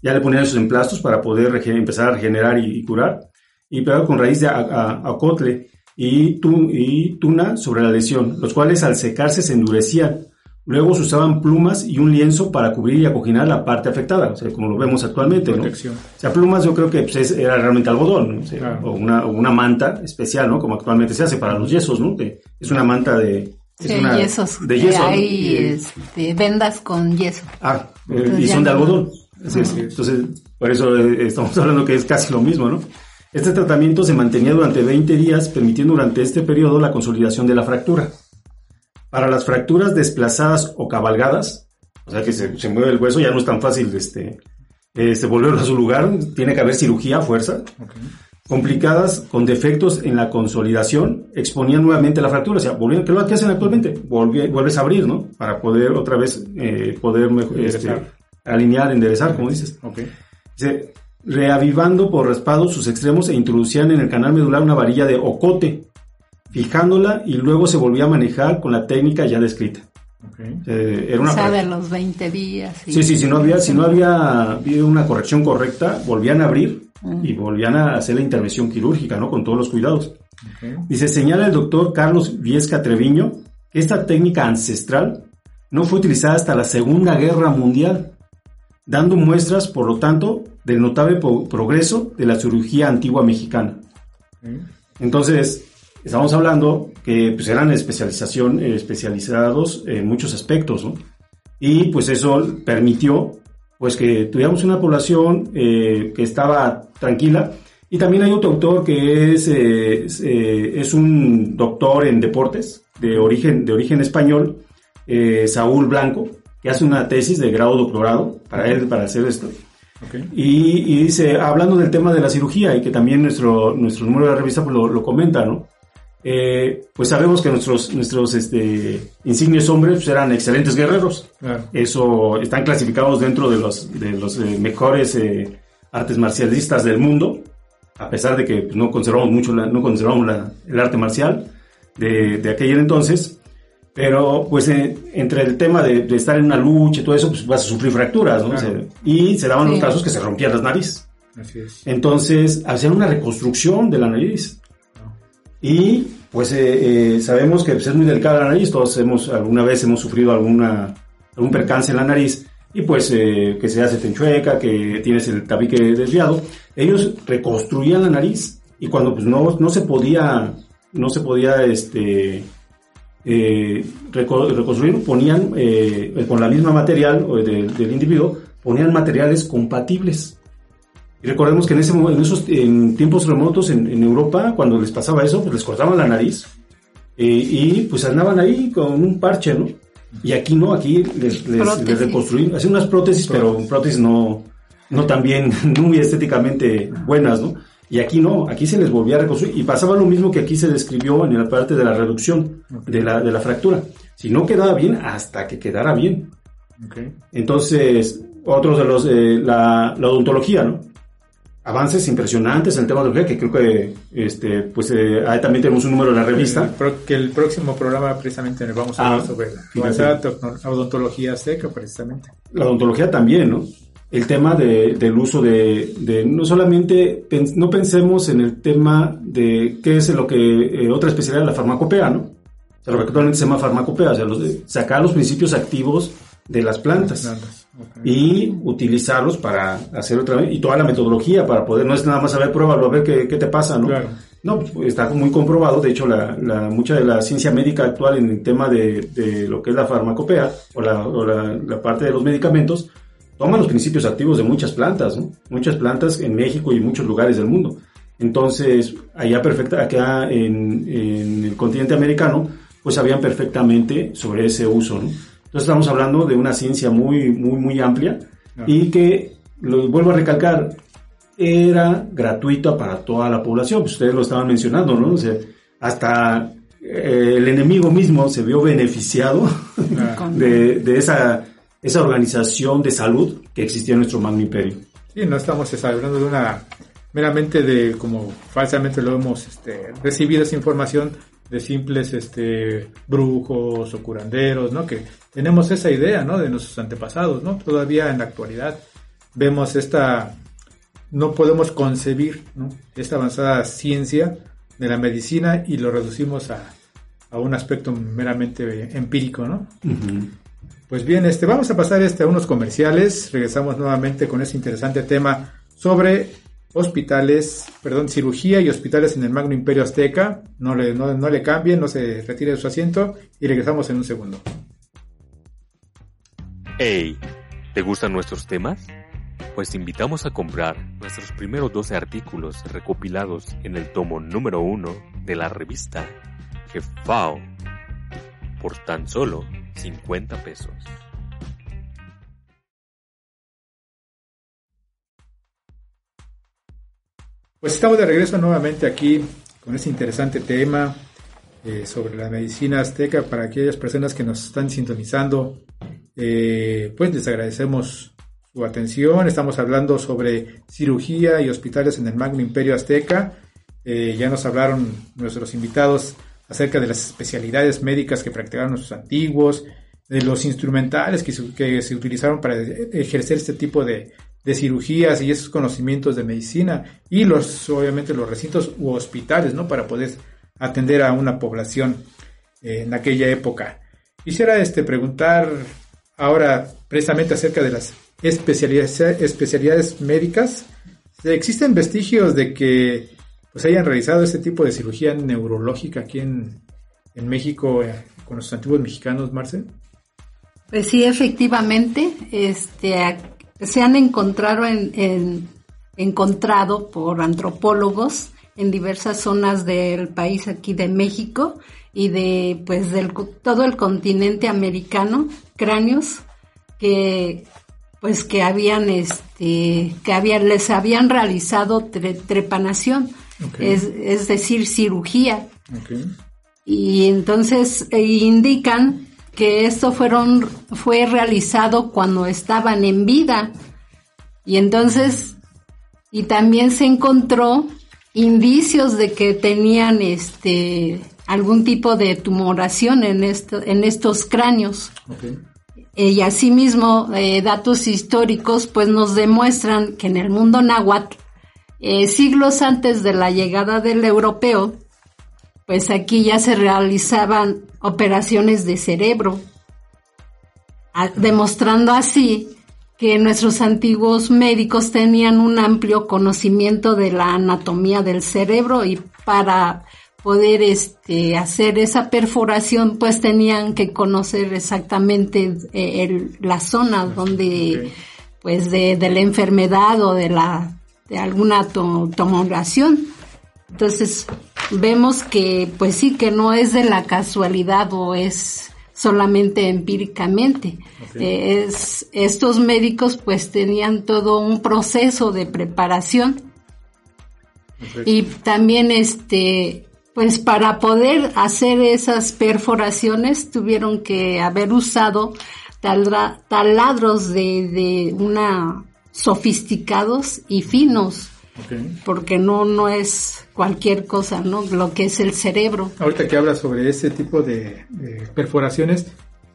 Speaker 4: ya le ponían esos emplastos para poder empezar a regenerar y, curar, y pegado con raíz de acotle y, tuna sobre la lesión, los cuales al secarse se endurecían, Luego se usaban plumas y un lienzo para cubrir y acoginar la parte afectada, o sea, como lo vemos actualmente. ¿no? O sea, plumas yo creo que pues, era realmente algodón, o, una, una, manta especial, ¿no? Como actualmente se hace para los yesos, ¿no? Que es una manta de...
Speaker 3: Es yesos. De yeso. Hay este, vendas con yeso.
Speaker 4: Ah, eh, y son de algodón. Entonces, por eso eh, estamos hablando que es casi lo mismo, ¿no? Este tratamiento se mantenía durante 20 días, permitiendo durante este periodo la consolidación de la fractura. Para las fracturas desplazadas o cabalgadas, o sea que se, mueve el hueso, ya no es tan fácil este, este, volverlo a su lugar, tiene que haber cirugía a fuerza. Complicadas, con defectos en la consolidación, exponían nuevamente la fractura. O sea, ¿qué es lo que hacen actualmente? vuelves a abrir, ¿no? Para poder otra vez eh, poder este, alinear, enderezar, como dices. Dice, reavivando por raspado sus extremos e introducían en el canal medular una varilla de ocote fijándola y luego se volvía a manejar con la técnica ya descrita.
Speaker 3: Eh, era una o sea, de los 20 días.
Speaker 4: Sí, sí, si no había, si no había una corrección correcta, volvían a abrir y volvían a hacer la intervención quirúrgica, ¿no? Con todos los cuidados. Dice, señala el doctor Carlos Viesca Treviño que esta técnica ancestral no fue utilizada hasta la Segunda Guerra Mundial, dando muestras, por lo tanto, del notable progreso de la cirugía antigua mexicana. Entonces, Estamos hablando que pues, eran especialización, eh, especializados en muchos aspectos, ¿no? Y pues eso permitió pues que tuviéramos una población eh, que estaba tranquila. Y también hay otro autor que es, eh, es, un doctor en deportes de origen, de origen español, Saúl Blanco, que hace una tesis de grado doctorado para él, para hacer esto. Y, y, dice, hablando del tema de la cirugía, y que también nuestro, nuestro número de la revista pues, lo, lo comenta, ¿no? Eh, pues sabemos que nuestros, nuestros este, insignes hombres pues, eran excelentes guerreros. Eso están clasificados dentro de los, de los eh, mejores eh, artes marcialistas del mundo, a pesar de que pues, no conservamos mucho, no conservamos el arte marcial de, de aquel entonces. Pero, pues, entre el tema de, estar en una lucha y todo eso, pues vas a sufrir fracturas, ¿no? y se daban los casos que se rompían las narices. Entonces, hacían una reconstrucción de la nariz. Y pues eh, eh, sabemos que pues, es muy delicada la nariz, todos hemos, alguna vez hemos sufrido alguna, algún percance en la nariz y pues eh, que se hace tenchueca, que tienes el tabique desviado. Ellos reconstruían la nariz y cuando pues no, no se podía, no se podía este, reconstruir, ponían con la misma material del individuo, ponían materiales compatibles. Y recordemos que en, ese, en esos en tiempos remotos en, Europa, cuando les pasaba eso, pues les cortaban la nariz eh, y pues andaban ahí con un parche, ¿no? Y aquí no, aquí les, les, reconstruían, hacían unas prótesis, pero prótesis no, no tan bien, muy estéticamente buenas, ¿no? Y aquí no, aquí se les volvía a reconstruir. Y pasaba lo mismo que aquí se describió en la parte de la reducción de, la, de la fractura. Si no quedaba bien, hasta que quedara bien. Entonces, otros de los, eh, la, la odontología, ¿no? avances impresionantes en el tema de la que creo que este pues eh, ahí también tenemos un número en la revista
Speaker 2: que el próximo programa precisamente nos vamos a hablar ah, sobre la odontología seca precisamente
Speaker 4: la odontología también no el tema de, del uso de, de, no solamente no pensemos en el tema de qué es lo que eh, otra especialidad de la farmacopea no o sea, lo que actualmente se llama farmacopea o sea los sacar los principios activos de las plantas y utilizarlos para hacer otra vez, y toda la metodología para poder, no es nada más saber, pruébalo, a ver qué, qué te pasa, ¿no? No, está muy comprobado, de hecho, la, la, mucha de la ciencia médica actual en el tema de, de lo que es la farmacopea o, la, o la, la, parte de los medicamentos, toma los principios activos de muchas plantas, ¿no? Muchas plantas en México y en muchos lugares del mundo. Entonces, allá perfecta, acá en, en el continente americano, pues sabían perfectamente sobre ese uso, ¿no? Entonces estamos hablando de una ciencia muy, muy, muy amplia y que, lo vuelvo a recalcar, era gratuita para toda la población. Pues ustedes lo estaban mencionando, ¿no? O sea, hasta eh, el enemigo mismo se vio beneficiado de, de, esa, esa organización de salud que existía en nuestro magno imperio.
Speaker 2: Sí, no estamos hablando de una meramente de como falsamente lo hemos este, recibido esa información de simples este, brujos o curanderos, ¿no? Que tenemos esa idea, ¿no? De nuestros antepasados, ¿no? Todavía en la actualidad vemos esta, no podemos concebir, ¿no? Esta avanzada ciencia de la medicina y lo reducimos a, a un aspecto meramente empírico, ¿no? Pues bien, este, vamos a pasar este, a unos comerciales. Regresamos nuevamente con ese interesante tema sobre hospitales, perdón, cirugía y hospitales en el Magno Imperio Azteca. No le, no, no le cambien, no se retire de su asiento y regresamos en un segundo.
Speaker 6: Hey, ¿te gustan nuestros temas? Pues te invitamos a comprar nuestros primeros 12 artículos recopilados en el tomo número 1 de la revista Jefao por tan solo 50 pesos.
Speaker 2: Pues estamos de regreso nuevamente aquí con este interesante tema eh, sobre la medicina azteca para aquellas personas que nos están sintonizando. Eh, pues les agradecemos su atención. Estamos hablando sobre cirugía y hospitales en el Magno Imperio Azteca. Eh, ya nos hablaron nuestros invitados acerca de las especialidades médicas que practicaron nuestros antiguos, de los instrumentales que se, utilizaron para ejercer este tipo de, cirugías y esos conocimientos de medicina y los obviamente los recintos u hospitales, ¿no? Para poder atender a una población eh, en aquella época. Quisiera este preguntar ahora precisamente acerca de las especialidades médicas. ¿Existen vestigios de que pues hayan realizado este tipo de cirugía neurológica aquí en, en México eh, con los antiguos mexicanos, Marcel?
Speaker 3: Pues sí, efectivamente, este, se han encontrado, en, encontrado por antropólogos en diversas zonas del país aquí de México y de pues del todo el continente americano cráneos que pues que habían este que habían les habían realizado trepanación es, es, decir cirugía y entonces eh, indican que esto fueron, fue realizado cuando estaban en vida. Y entonces, y también se encontró indicios de que tenían este algún tipo de tumoración en esto, en estos cráneos. y asimismo, eh, datos históricos pues nos demuestran que en el mundo náhuatl, eh, siglos antes de la llegada del europeo, pues aquí ya se realizaban operaciones de cerebro, demostrando así que nuestros antiguos médicos tenían un amplio conocimiento de la anatomía del cerebro y para poder este, hacer esa perforación, pues tenían que conocer exactamente eh, la zona donde, pues de, la enfermedad o de la de alguna tomografía. Entonces, vemos que pues sí que no es de la casualidad o es solamente empíricamente. Eh, es, estos médicos pues tenían todo un proceso de preparación y también este pues para poder hacer esas perforaciones tuvieron que haber usado taladros de, de una sofisticados y finos porque no, no es cualquier cosa, ¿no? Lo que es el cerebro.
Speaker 2: Ahorita que hablas sobre ese tipo de, perforaciones,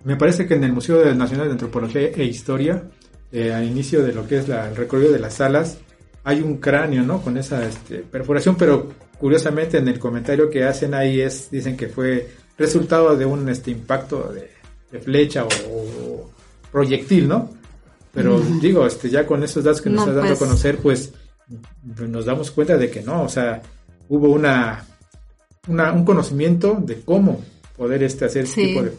Speaker 2: me parece que en el Museo Nacional de Antropología e Historia, eh, al inicio de lo que es el recorrido de las salas, hay un cráneo, ¿no? Con esa este, perforación, pero curiosamente en el comentario que hacen ahí es, dicen que fue resultado de un este, impacto de, flecha o, proyectil, ¿no? Pero digo, este, ya con esos datos que nos has dado a pues, conocer, pues nos damos cuenta de que no, o sea, hubo una, un conocimiento de cómo poder este hacer este tipo de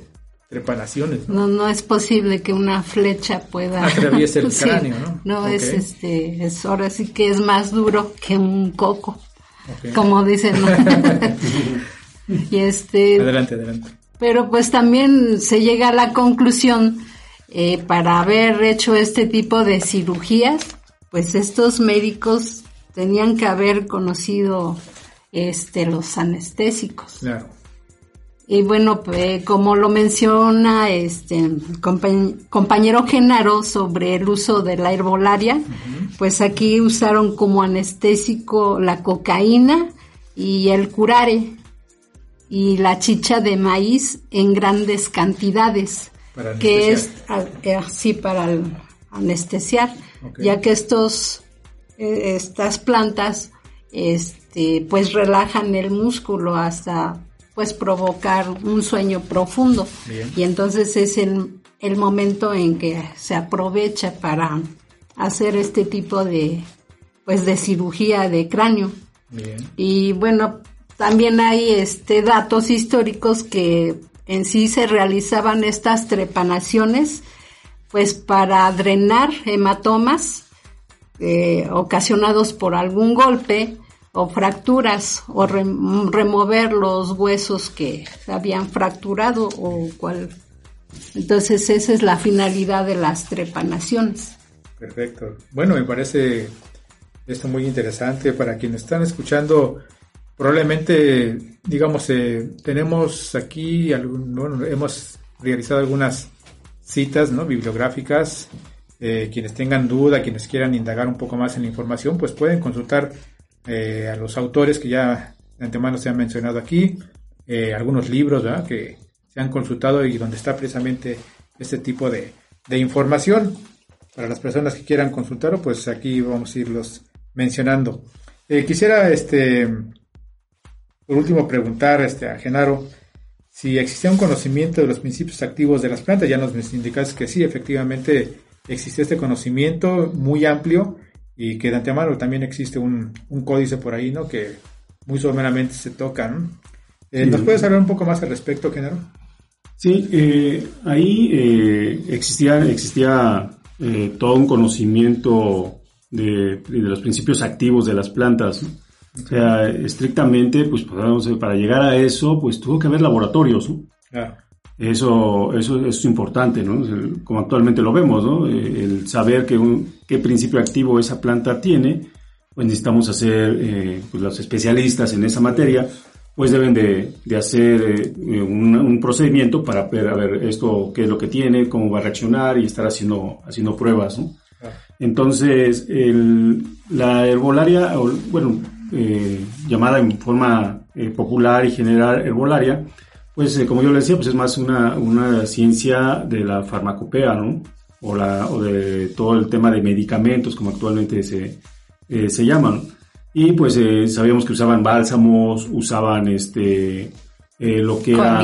Speaker 2: trepanaciones.
Speaker 3: ¿no? no, es posible que una flecha pueda
Speaker 2: atraviese el cráneo, ¿no?
Speaker 3: No es este, es ahora sí que es más duro que un coco, como dicen. y este.
Speaker 2: Adelante, adelante.
Speaker 3: Pero pues también se llega a la conclusión eh, para haber hecho este tipo de cirugías pues estos médicos tenían que haber conocido este los anestésicos. Claro. Y bueno, pues, como lo menciona este compañero Genaro sobre el uso de la herbolaria, pues aquí usaron como anestésico la cocaína y el curare y la chicha de maíz en grandes cantidades, que es así para anestesiar ya que estos, eh, estas plantas, este, pues relajan el músculo hasta pues provocar un sueño profundo. Y entonces es el el momento en que se aprovecha para hacer este tipo de pues de cirugía de cráneo. Y bueno, también hay este datos históricos que en sí se realizaban estas trepanaciones pues para drenar hematomas eh, ocasionados por algún golpe o fracturas o remover los huesos que habían fracturado o cual. Entonces esa es la finalidad de las trepanaciones.
Speaker 2: Perfecto. Bueno me parece esto muy interesante para quienes están escuchando probablemente digamos eh, tenemos aquí bueno, hemos realizado algunas citas no bibliográficas eh, quienes tengan duda quienes quieran indagar un poco más en la información pues pueden consultar eh, a los autores que ya de antemano se han mencionado aquí, algunos libros que se han consultado y donde está precisamente este tipo de, información. Para las personas que quieran consultarlo, pues aquí vamos a irlos mencionando. Quisiera, este, por último, preguntar este, a Genaro si existía un conocimiento de los principios activos de las plantas. Ya nos indicaste que sí, efectivamente existe este conocimiento muy amplio y que de antemano también existe un, códice por ahí, ¿no? Que muy someramente se toca, eh, ¿Nos puedes hablar un poco más al respecto, Genaro?
Speaker 4: Sí, eh, ahí eh, existía, existía todo un conocimiento de, los principios activos de las plantas. O sea, estrictamente, pues para llegar a eso, pues tuvo que haber laboratorios. Claro. Eso, eso, es importante, ¿no? Como actualmente lo vemos, ¿no? Eh, el saber que qué principio activo esa planta tiene, pues necesitamos hacer, eh, pues los especialistas en esa materia, pues deben de, de hacer eh, un, procedimiento para ver, a ver, esto, qué es lo que tiene, cómo va a reaccionar y estar haciendo, haciendo pruebas, ¿no? Entonces, el, la herbolaria, bueno, llamada en forma popular y general herbolaria, pues eh, como yo le decía, pues es más una, una ciencia de la farmacopea, ¿no? O, la, o de todo el tema de medicamentos, como actualmente se, eh, se llaman. Y pues eh, sabíamos que usaban bálsamos, usaban este, lo que era...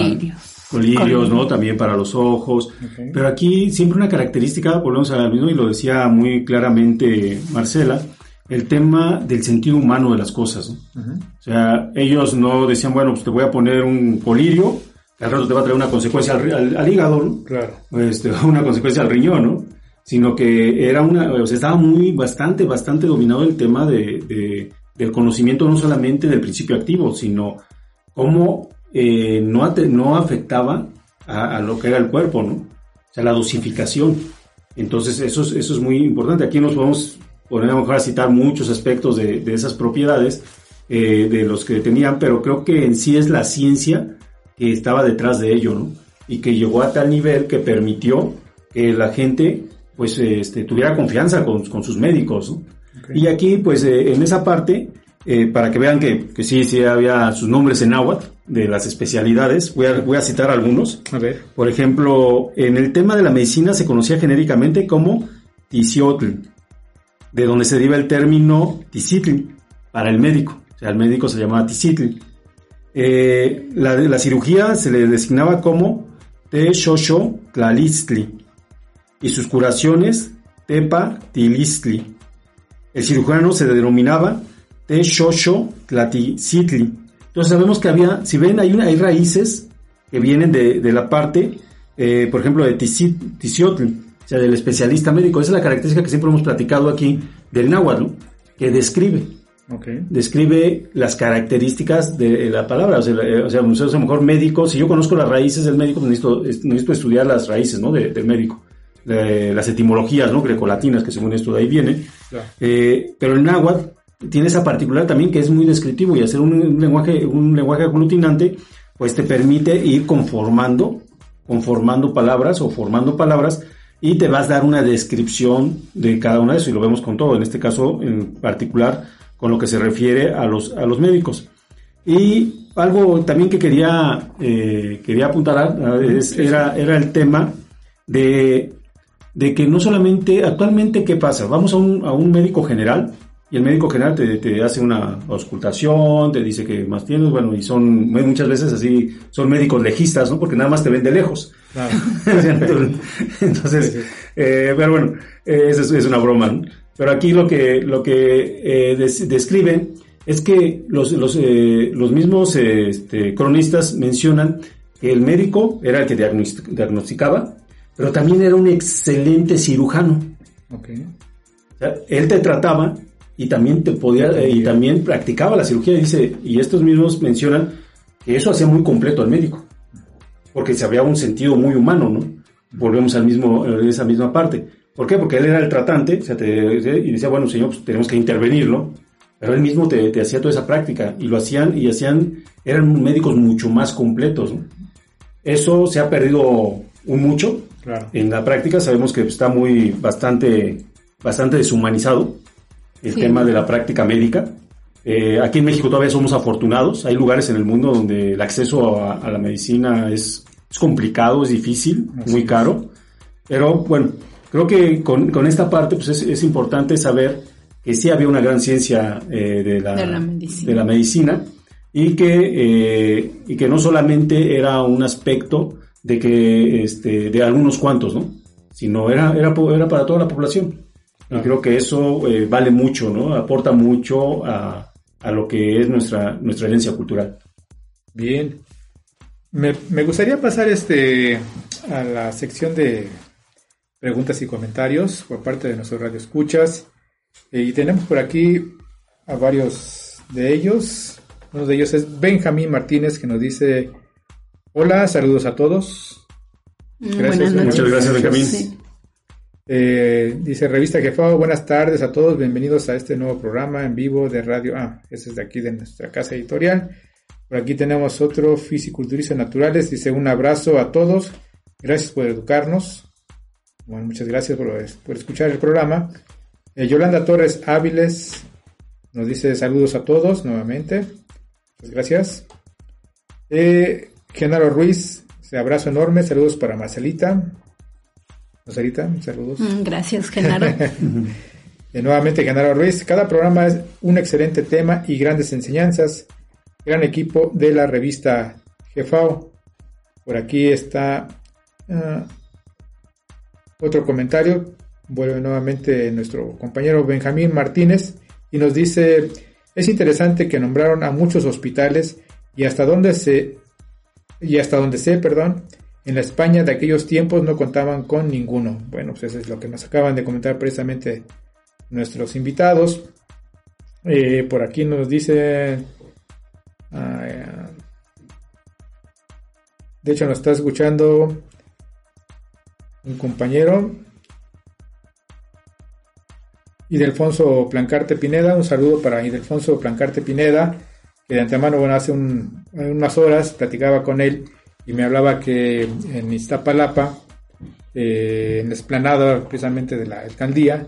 Speaker 4: Colirios, ¿no? También para los ojos. Pero aquí siempre una característica, volvemos al mismo y lo decía muy claramente Marcela, el tema del sentido humano de las cosas. O sea, ellos no decían, bueno, pues te voy a poner un colirio, al rato te va a traer una consecuencia al, hígado, ¿no? Claro. Este, una consecuencia al riñón, ¿no? Sino que era una, o sea, estaba muy, bastante, bastante dominado el tema de, del conocimiento no solamente del principio activo, sino cómo eh, no, no afectaba a, lo que era el cuerpo, ¿no? O sea, la dosificación. Entonces, eso es, eso es muy importante. Aquí nos podemos mejor a citar muchos aspectos de, esas propiedades eh, de los que tenían, pero creo que en sí es la ciencia que estaba detrás de ello, ¿no? Y que llegó a tal nivel que permitió que la gente pues este, tuviera confianza con, sus médicos, ¿no? Y aquí pues eh, en esa parte, eh, para que vean que, que, sí, sí había sus nombres en náhuatl de las especialidades, voy a, voy a citar algunos. A ver. Por ejemplo, en el tema de la medicina se conocía genéricamente como tisiotl, de donde se deriva el término tisitl para el médico. O sea, el médico se llamaba tisitl. Eh, la, la cirugía se le designaba como Te-Shosho Tlalistli y sus curaciones Tepa Tilistli. El cirujano se denominaba Te-Shosho Tlaticitli. Entonces sabemos que había, si ven, hay, una, hay raíces que vienen de, de la parte, eh, por ejemplo, de Tisiotl, o sea, del especialista médico. Esa es la característica que siempre hemos platicado aquí del náhuatl, que describe. Describe las características de la palabra. O sea, o sea, nosotros a lo mejor médico, si yo conozco las raíces del médico, pues necesito, necesito estudiar las raíces ¿no? del médico. las etimologías ¿no? grecolatinas, que según esto de ahí viene. Eh, pero el náhuatl tiene esa particularidad también que es muy descriptivo y hacer un, lenguaje, un lenguaje aglutinante, pues te permite ir conformando, conformando palabras o formando palabras y te vas a dar una descripción de cada una de eso y lo vemos con todo, en este caso en particular con lo que se refiere a los, a los médicos. Y algo también que quería, eh, quería apuntar era, era el tema de, de, que no solamente, actualmente, ¿qué pasa? Vamos a un, a un médico general y el médico general te, te, hace una auscultación, te dice que más tienes, bueno, y son muchas veces así, son médicos legistas, ¿no? Porque nada más te ven de lejos. Entonces, eh, pero bueno, eso es, una broma. Pero aquí lo que, lo que eh, describen es que los, los, eh, los mismos este, cronistas mencionan que el médico era el que diagnosticaba, pero también era un excelente cirujano. Okay. él te trataba y también te podía eh, y también practicaba la cirugía dice y estos mismos mencionan que eso hacía muy completo al médico porque se había un sentido muy humano no volvemos al mismo a esa misma parte. ¿por qué? porque él era el tratante o sea, y decía bueno señor pues tenemos que intervenirlo pero él mismo te, te, hacía toda esa práctica y lo hacían y hacían eran médicos mucho más completos ¿no? eso se ha perdido un mucho en la práctica sabemos que está muy bastante bastante deshumanizado el tema de la práctica médica. Eh, aquí en México todavía somos afortunados. Hay lugares en el mundo donde el acceso a, la medicina es, complicado, es difícil, muy caro. Pero bueno, creo que con, con esta parte pues es, es, importante saber que sí había una gran ciencia eh, de, la, de, la medicina. y que, eh, y que no solamente era un aspecto de que este, de algunos cuantos, ¿no? sino era, era, era para toda la población. Y creo que eso eh, vale mucho, ¿no? Aporta mucho a, a, lo que es nuestra, nuestra herencia cultural.
Speaker 2: Bien. Me, me, gustaría pasar este a la sección de preguntas y comentarios por parte de nuestros radioescuchas. Eh, y tenemos por aquí a varios de ellos. Uno de ellos es Benjamín Martínez que nos dice, hola, saludos a todos.
Speaker 4: Gracias, Muchas gracias, Benjamín.
Speaker 2: Eh, dice Revista Jefa, buenas tardes a todos, bienvenidos a este nuevo programa en vivo de radio. Ah, ese es de aquí de nuestra casa editorial. Por aquí tenemos otro fisiculturistas naturales. Dice un abrazo a todos. Gracias por educarnos. Bueno, muchas gracias por, escuchar el programa. Eh, Yolanda Torres Áviles nos dice saludos a todos nuevamente. Muchas gracias. Eh, Genaro Ruiz, abrazo enorme. Saludos para Marcelita. Rosarita, saludos.
Speaker 3: Mm, gracias, Genaro.
Speaker 2: y nuevamente, Genaro Ruiz. Cada programa es un excelente tema y grandes enseñanzas. Gran equipo de la revista Jefao. Por aquí está ah, otro comentario. Vuelve nuevamente nuestro compañero Benjamín Martínez y nos dice, es interesante que nombraron a muchos hospitales y hasta donde se y hasta donde sé, perdón, en la España de aquellos tiempos no contaban con ninguno. Bueno, pues eso es lo que nos acaban de comentar precisamente nuestros invitados. Eh, por aquí nos dice... Ah, de hecho, nos está escuchando un compañero. Idelfonso Plancarte Pineda, un saludo para Idelfonso Plancarte Pineda, que de antemano, bueno, hace unas horas platicaba con él y me hablaba que en Iztapalapa, eh, en la esplanada precisamente de la alcaldía,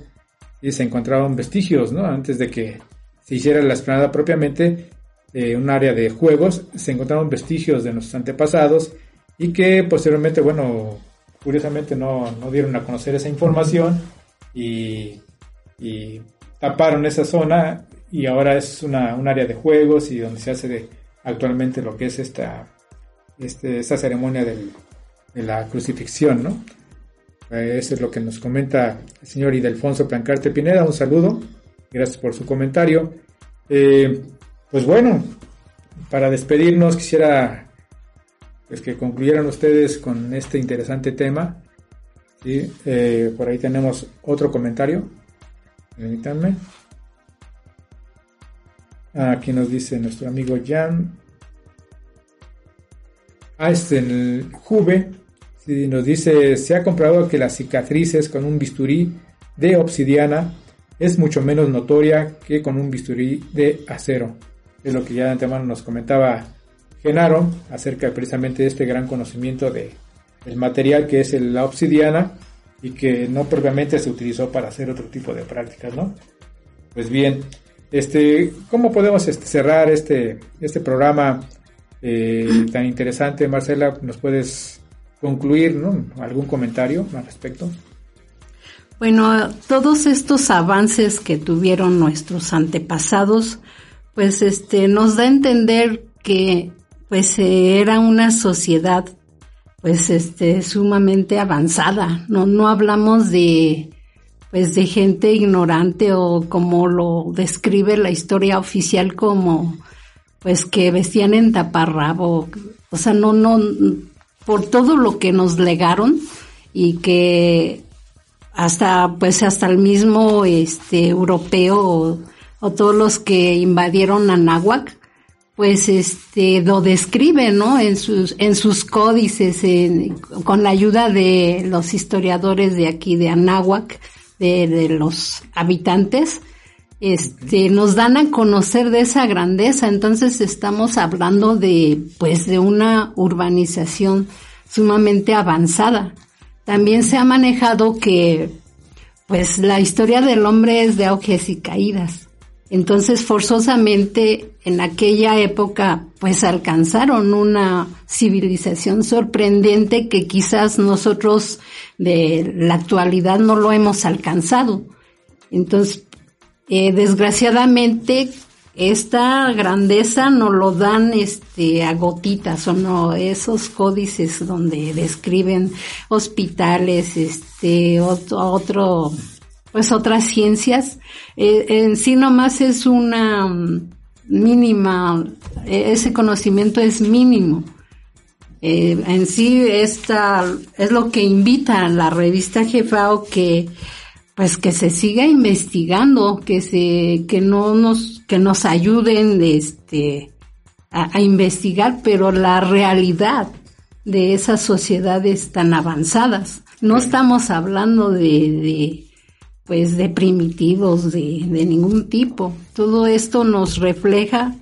Speaker 2: y se encontraban vestigios, ¿no? Antes de que se hiciera la esplanada propiamente, eh, un área de juegos, se encontraron vestigios de nuestros antepasados y que posteriormente, bueno, curiosamente no, no dieron a conocer esa información y, y, taparon esa zona y ahora es una, un área de juegos y donde se hace de, actualmente lo que es esta este, esta ceremonia de la crucifixión, ¿no? Eso es lo que nos comenta el señor Idelfonso Plancarte Pineda. Un saludo. Gracias por su comentario. Eh, pues bueno, para despedirnos quisiera pues que concluyeran ustedes con este interesante tema. ¿sí? Eh, por ahí tenemos otro comentario. Permítanme. Aquí nos dice nuestro amigo Jan Este, Juve nos dice, se ha comprobado que las cicatrices con un bisturí de obsidiana es mucho menos notoria que con un bisturí de acero. Es lo que ya de antemano nos comentaba Genaro acerca precisamente de este gran conocimiento de el material que es la obsidiana y que no propiamente se utilizó para hacer otro tipo de prácticas, ¿no? Pues bien, este, ¿cómo podemos este, cerrar este, este programa eh, tan interesante. Marcela, ¿nos puedes concluir ¿no? algún comentario al respecto?
Speaker 3: Bueno, todos estos avances que tuvieron nuestros antepasados, pues este nos da a entender que pues era una sociedad pues este sumamente avanzada. No no hablamos de pues de gente ignorante o como lo describe la historia oficial como pues que vestían en taparrabo, o sea, no no por todo lo que nos legaron y que hasta pues hasta el mismo este europeo o, todos los que invadieron Anáhuac pues este lo describen no en sus en sus códices con la ayuda de los historiadores de aquí de Anáhuac de, de los habitantes este nos dan a conocer de esa grandeza entonces estamos hablando de pues de una urbanización sumamente avanzada también se ha manejado que pues la historia del hombre es de auges y caídas. Entonces forzosamente en aquella época pues alcanzaron una civilización sorprendente que quizás nosotros de la actualidad no lo hemos alcanzado. Entonces, eh, desgraciadamente esta grandeza no lo dan este a gotitas o no esos códices donde describen hospitales este otro, otro pues otras ciencias. Eh, en sí nomás es una mínima e, ese conocimiento es mínimo. Eh, en sí esta es lo que invita a la revista Jefao que pues que se siga investigando, que se, que no nos, que nos ayuden, este, a, investigar, pero la realidad de esas sociedades tan avanzadas. No estamos hablando de, de pues de primitivos de, de, ningún tipo. Todo esto nos refleja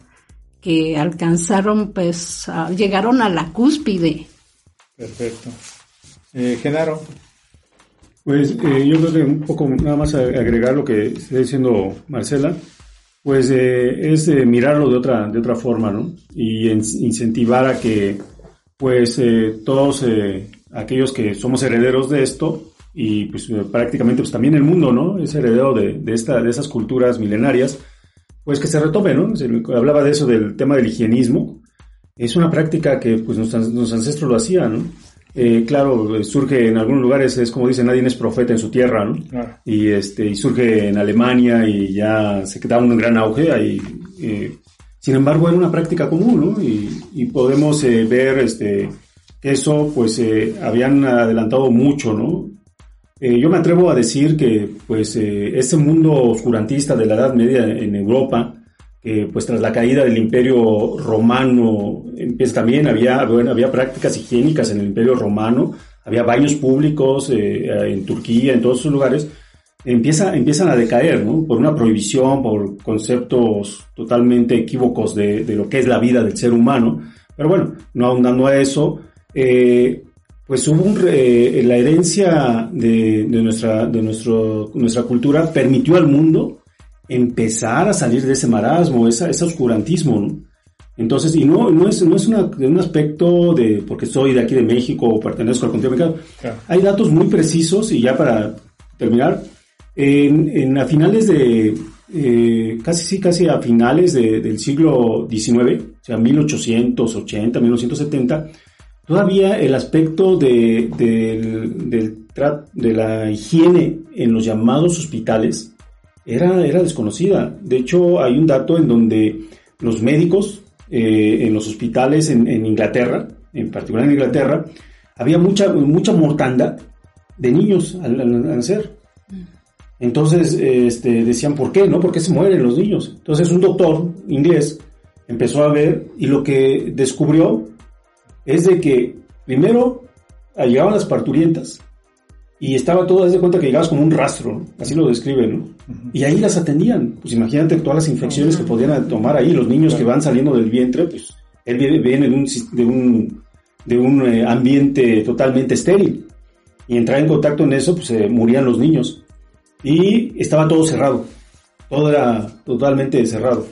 Speaker 3: que alcanzaron, pues, llegaron a la cúspide.
Speaker 2: Perfecto. Eh, Genaro.
Speaker 4: Pues eh, yo creo que un poco nada más agregar lo que está diciendo Marcela, pues eh, es eh, mirarlo de otra, de otra forma, ¿no? Y incentivar a que, pues, todos aquellos que somos herederos de esto, y pues prácticamente pues también el mundo, ¿no? Es heredero de, de, esta, de esas culturas milenarias, pues que se retome, ¿no? Hablaba de eso del tema del higienismo. Es una práctica que pues nuestros ancestros lo hacían, ¿no? Eh, claro, surge en algunos lugares, es como dicen, nadie es profeta en su tierra, ¿no? Y, este, y surge en Alemania y ya se queda un gran auge ahí. Eh, sin embargo, era una práctica común, ¿no? Y, podemos eh, ver este, que eso, pues, habían adelantado mucho, ¿no? yo me atrevo a decir que, pues, ese mundo oscurantista de la Edad Media en Europa, pues tras la caída del imperio romano, empieza también, había, había prácticas higiénicas en el imperio romano, había baños públicos eh, en Turquía, en todos esos lugares, empieza, empiezan a decaer, ¿no? Por una prohibición, por conceptos totalmente equívocos de, lo que es la vida del ser humano. Pero bueno, no ahondando a eso, eh, pues hubo un, eh, la herencia de, de, nuestra, de nuestro, nuestra cultura permitió al mundo empezar a salir de ese marasmo, ese, ese oscurantismo, ¿no? Entonces, y no, no es, no es una, un aspecto de porque soy de aquí de México o pertenezco al continente americano. Hay datos muy precisos y ya para terminar, en, en a finales de, eh, casi sí, casi a finales del siglo XIX, o sea, 1880, 1970, todavía el aspecto de, del, de la higiene en los llamados hospitales era, era desconocida. De hecho, hay un dato en donde los médicos eh, en los hospitales en, Inglaterra, en particular en Inglaterra, había mucha, mucha mortandad de niños al, nacer. Entonces este, decían, ¿por qué? ¿No? ¿Por qué se mueren los niños? Entonces un doctor inglés empezó a ver y lo que descubrió es de que primero llegaban las parturientas y estaba todo, desde cuenta que llegabas como un rastro, así lo describen, ¿no? Y ahí las atendían. Pues imagínate todas las infecciones que podían tomar ahí, los niños que van saliendo del vientre, pues él viene, de un, de un, de un eh, ambiente totalmente estéril. Y entrar en contacto en eso, pues se morían los niños. Y estaba todo cerrado. Todo era totalmente cerrado.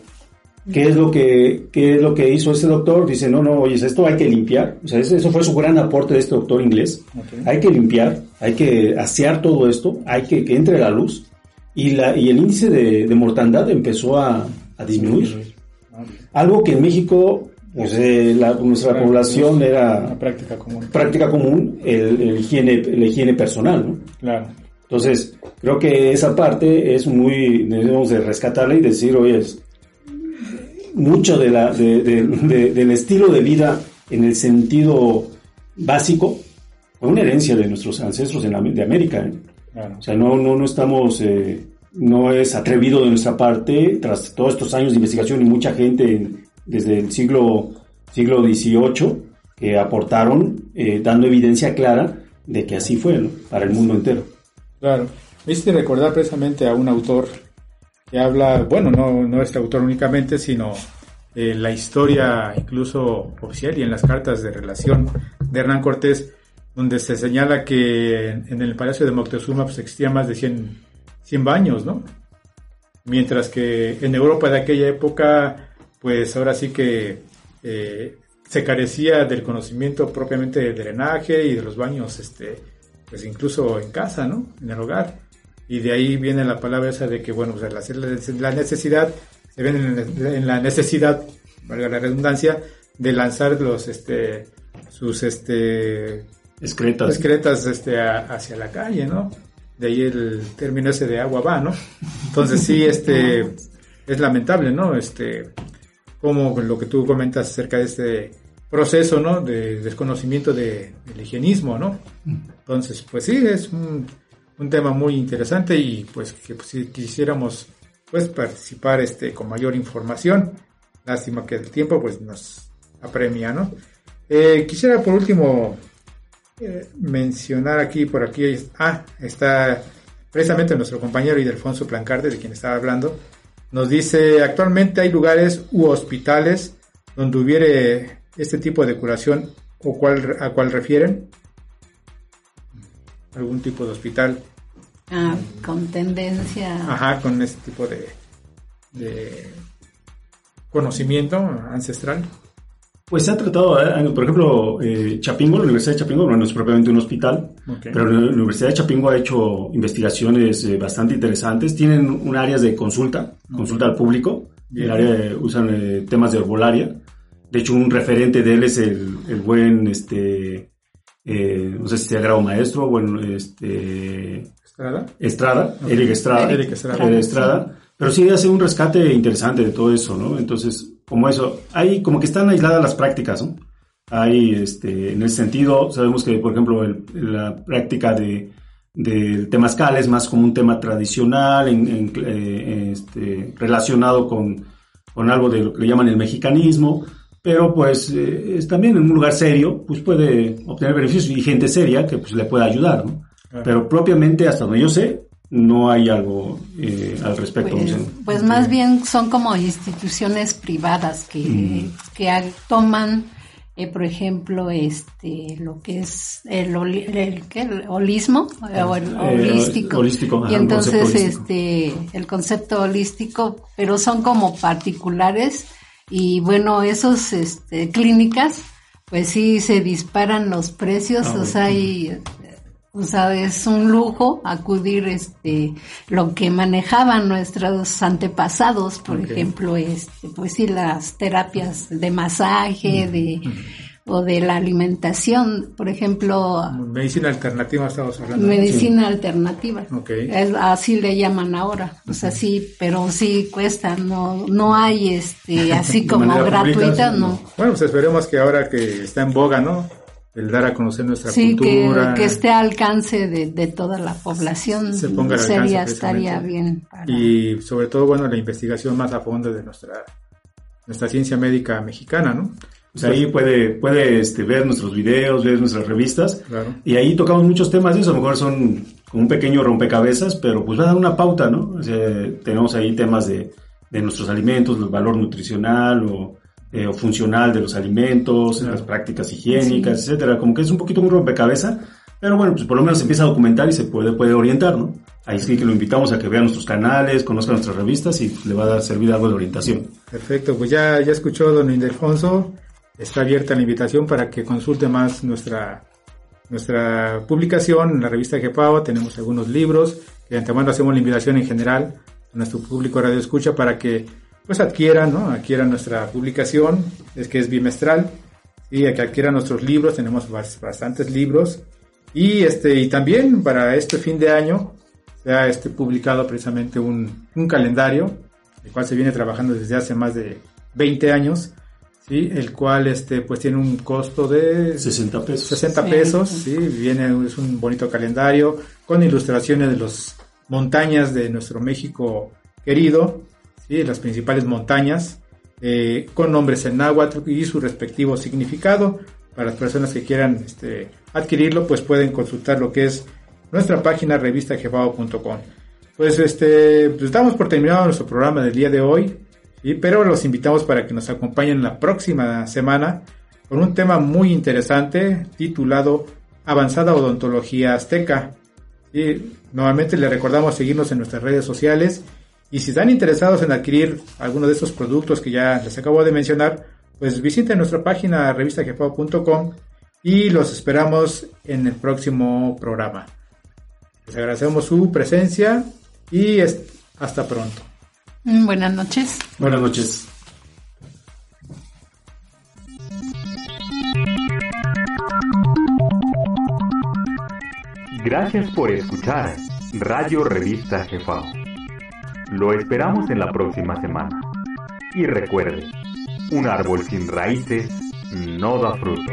Speaker 4: ¿Qué es lo que, qué es lo que hizo ese doctor? Dice, no, no, oye, esto hay que limpiar. O sea, eso fue su gran aporte de este doctor inglés. Hay que limpiar, hay que asear todo esto, hay que que entre la luz. Y, la, y el índice de, de mortandad empezó a, a disminuir. Algo que en México, pues eh, la, nuestra población era
Speaker 2: práctica común,
Speaker 4: práctica común el, el higiene, la higiene personal, ¿no?
Speaker 2: Claro.
Speaker 4: Entonces, creo que esa parte es muy, debemos de rescatarla y decir, oye, mucho de la, de, de, del estilo de vida en el sentido básico fue una herencia de nuestros ancestros en la, de América. ¿eh? O sea, no, no, no estamos, eh, no es atrevido de nuestra parte, tras todos estos años de investigación y mucha gente desde el siglo, siglo XVIII que aportaron, eh, dando evidencia clara de que así fue para el mundo entero.
Speaker 2: Claro. Me hiciste recordar precisamente a un autor que habla, bueno, no, no este autor únicamente, sino eh, la historia incluso oficial y en las cartas de relación de Hernán Cortés, donde se señala que en, el Palacio de Moctezuma pues, existía más de 100, 100 baños, ¿no? Mientras que en Europa de aquella época, pues ahora sí que eh, se carecía del conocimiento propiamente de drenaje y de los baños, este, pues incluso en casa, ¿no? En el hogar. Y de ahí viene la palabra esa de que, bueno, pues la necesidad, se ven en la necesidad, valga la redundancia, de lanzar los, este, sus, este,
Speaker 4: excretas,
Speaker 2: excretas este, hacia la calle, ¿no? De ahí el término ese de agua va, ¿no? Entonces sí, este, es lamentable, ¿no? Este, como lo que tú comentas acerca de este proceso, ¿no? De desconocimiento de, del higienismo, ¿no? Entonces, pues sí, es un, tema muy interesante y pues que pues, si quisiéramos pues participar este con mayor información. Lástima que el tiempo pues nos apremia, ¿no? Eh, quisiera por último eh, mencionar aquí, por aquí, ah, está precisamente nuestro compañero Idelfonso Plancarte, de quien estaba hablando, nos dice, actualmente hay lugares u hospitales donde hubiere este tipo de curación o cuál, a cuál refieren. Algún tipo de hospital.
Speaker 3: Ah, con tendencia.
Speaker 2: Ajá, con este tipo de, de conocimiento ancestral.
Speaker 4: Pues se ha tratado, eh, por ejemplo, eh, Chapingo, la Universidad de Chapingo, no es propiamente un hospital, pero la Universidad de Chapingo ha hecho investigaciones eh, bastante interesantes. Tienen un área de consulta, consulta al público, el área usan temas de herbolaria. De hecho, un referente de él es el, el buen, este, no sé si sea grado maestro, bueno, este...
Speaker 2: Estrada.
Speaker 4: Estrada, Eric Estrada.
Speaker 2: Eric Estrada.
Speaker 4: Estrada. Pero sí hace un rescate interesante de todo eso, ¿no? Entonces, como eso, hay como que están aisladas las prácticas, ¿no? Hay, este, en ese sentido, sabemos que, por ejemplo, la práctica de, del temazcal es más como un tema tradicional, en, eh, este, relacionado con, con, algo de lo que le llaman el mexicanismo, pero pues eh, es también en un lugar serio, pues puede obtener beneficios y gente seria que pues le puede ayudar, ¿no? Pero propiamente, hasta donde yo sé, no hay algo eh, al respecto.
Speaker 3: Pues, pues, más bien son como instituciones privadas que, que toman, eh, por ejemplo, este lo que es el, el, holismo o el
Speaker 4: eh, holístico.
Speaker 3: y entonces este el concepto holístico, pero son como particulares y bueno, esos este, clínicas pues sí se disparan los precios, ah, o sea, hay o sea, es un lujo acudir este lo que manejaban nuestros antepasados, por ejemplo, este pues sí las terapias de masaje, de o de la alimentación, por ejemplo,
Speaker 2: medicina alternativa estamos hablando.
Speaker 3: Medicina alternativa. así le llaman ahora. O sea, sí, pero sí cuesta, no no hay este así como gratuita, no.
Speaker 2: Bueno, pues esperemos que ahora que está en boga, ¿no? El dar a conocer nuestra cultura.
Speaker 3: Que, que esté al alcance de, toda la población.
Speaker 2: Se ponga
Speaker 3: Sería, estaría bien.
Speaker 2: Y sobre todo, bueno, la investigación más a fondo de nuestra, nuestra ciencia médica mexicana, ¿no?
Speaker 4: Pues ahí puede, puede este, ver nuestros videos, ver nuestras revistas.
Speaker 2: Claro.
Speaker 4: Y ahí tocamos muchos temas de eso. A lo mejor son un pequeño rompecabezas, pero pues va a dar una pauta, ¿no? tenemos ahí temas de, de nuestros alimentos, el valor nutricional o eh, o funcional de los alimentos, las prácticas higiénicas, etcétera. Como que es un poquito un rompecabezas, pero bueno, pues por lo menos se empieza a documentar y se puede, puede orientar, ¿no? Ahí sí que lo invitamos a que vean nuestros canales, conozca nuestras revistas y le va a dar servir algo de orientación.
Speaker 2: Perfecto, pues ya, ya escuchó don Ildefonso, está abierta la invitación para que consulte más nuestra, nuestra publicación en la revista GEPAO, tenemos algunos libros, de antemano hacemos la invitación en general a nuestro público radio escucha para que pues adquieran, ¿no? adquieran nuestra publicación, es que es bimestral, y a que adquieran nuestros libros, tenemos bastantes libros, y este, y también para este fin de año, se ha este, publicado precisamente un, un calendario, el cual se viene trabajando desde hace más de 20 años, ¿sí? el cual este, pues tiene un costo de
Speaker 4: 60 pesos.
Speaker 2: 60 pesos, sí. viene, es un bonito calendario con ilustraciones de las montañas de nuestro México querido, las principales montañas, eh, con nombres en náhuatl y su respectivo significado. Para las personas que quieran este, adquirirlo, pues pueden consultar lo que es nuestra página revistajebao.com. Pues este, pues damos por terminado nuestro programa del día de hoy, pero los invitamos para que nos acompañen la próxima semana con un tema muy interesante titulado Avanzada Odontología Azteca. Y nuevamente les recordamos seguirnos en nuestras redes sociales y si están interesados en adquirir alguno de estos productos que ya les acabo de mencionar, pues visiten nuestra página revistajefao.com y los esperamos en el próximo programa. Les agradecemos su presencia y hasta pronto.
Speaker 3: Mm, buenas noches.
Speaker 4: Buenas noches.
Speaker 1: Gracias por escuchar Radio Revista Jefa. Lo esperamos en la próxima semana. Y recuerde, un árbol sin raíces no da fruto.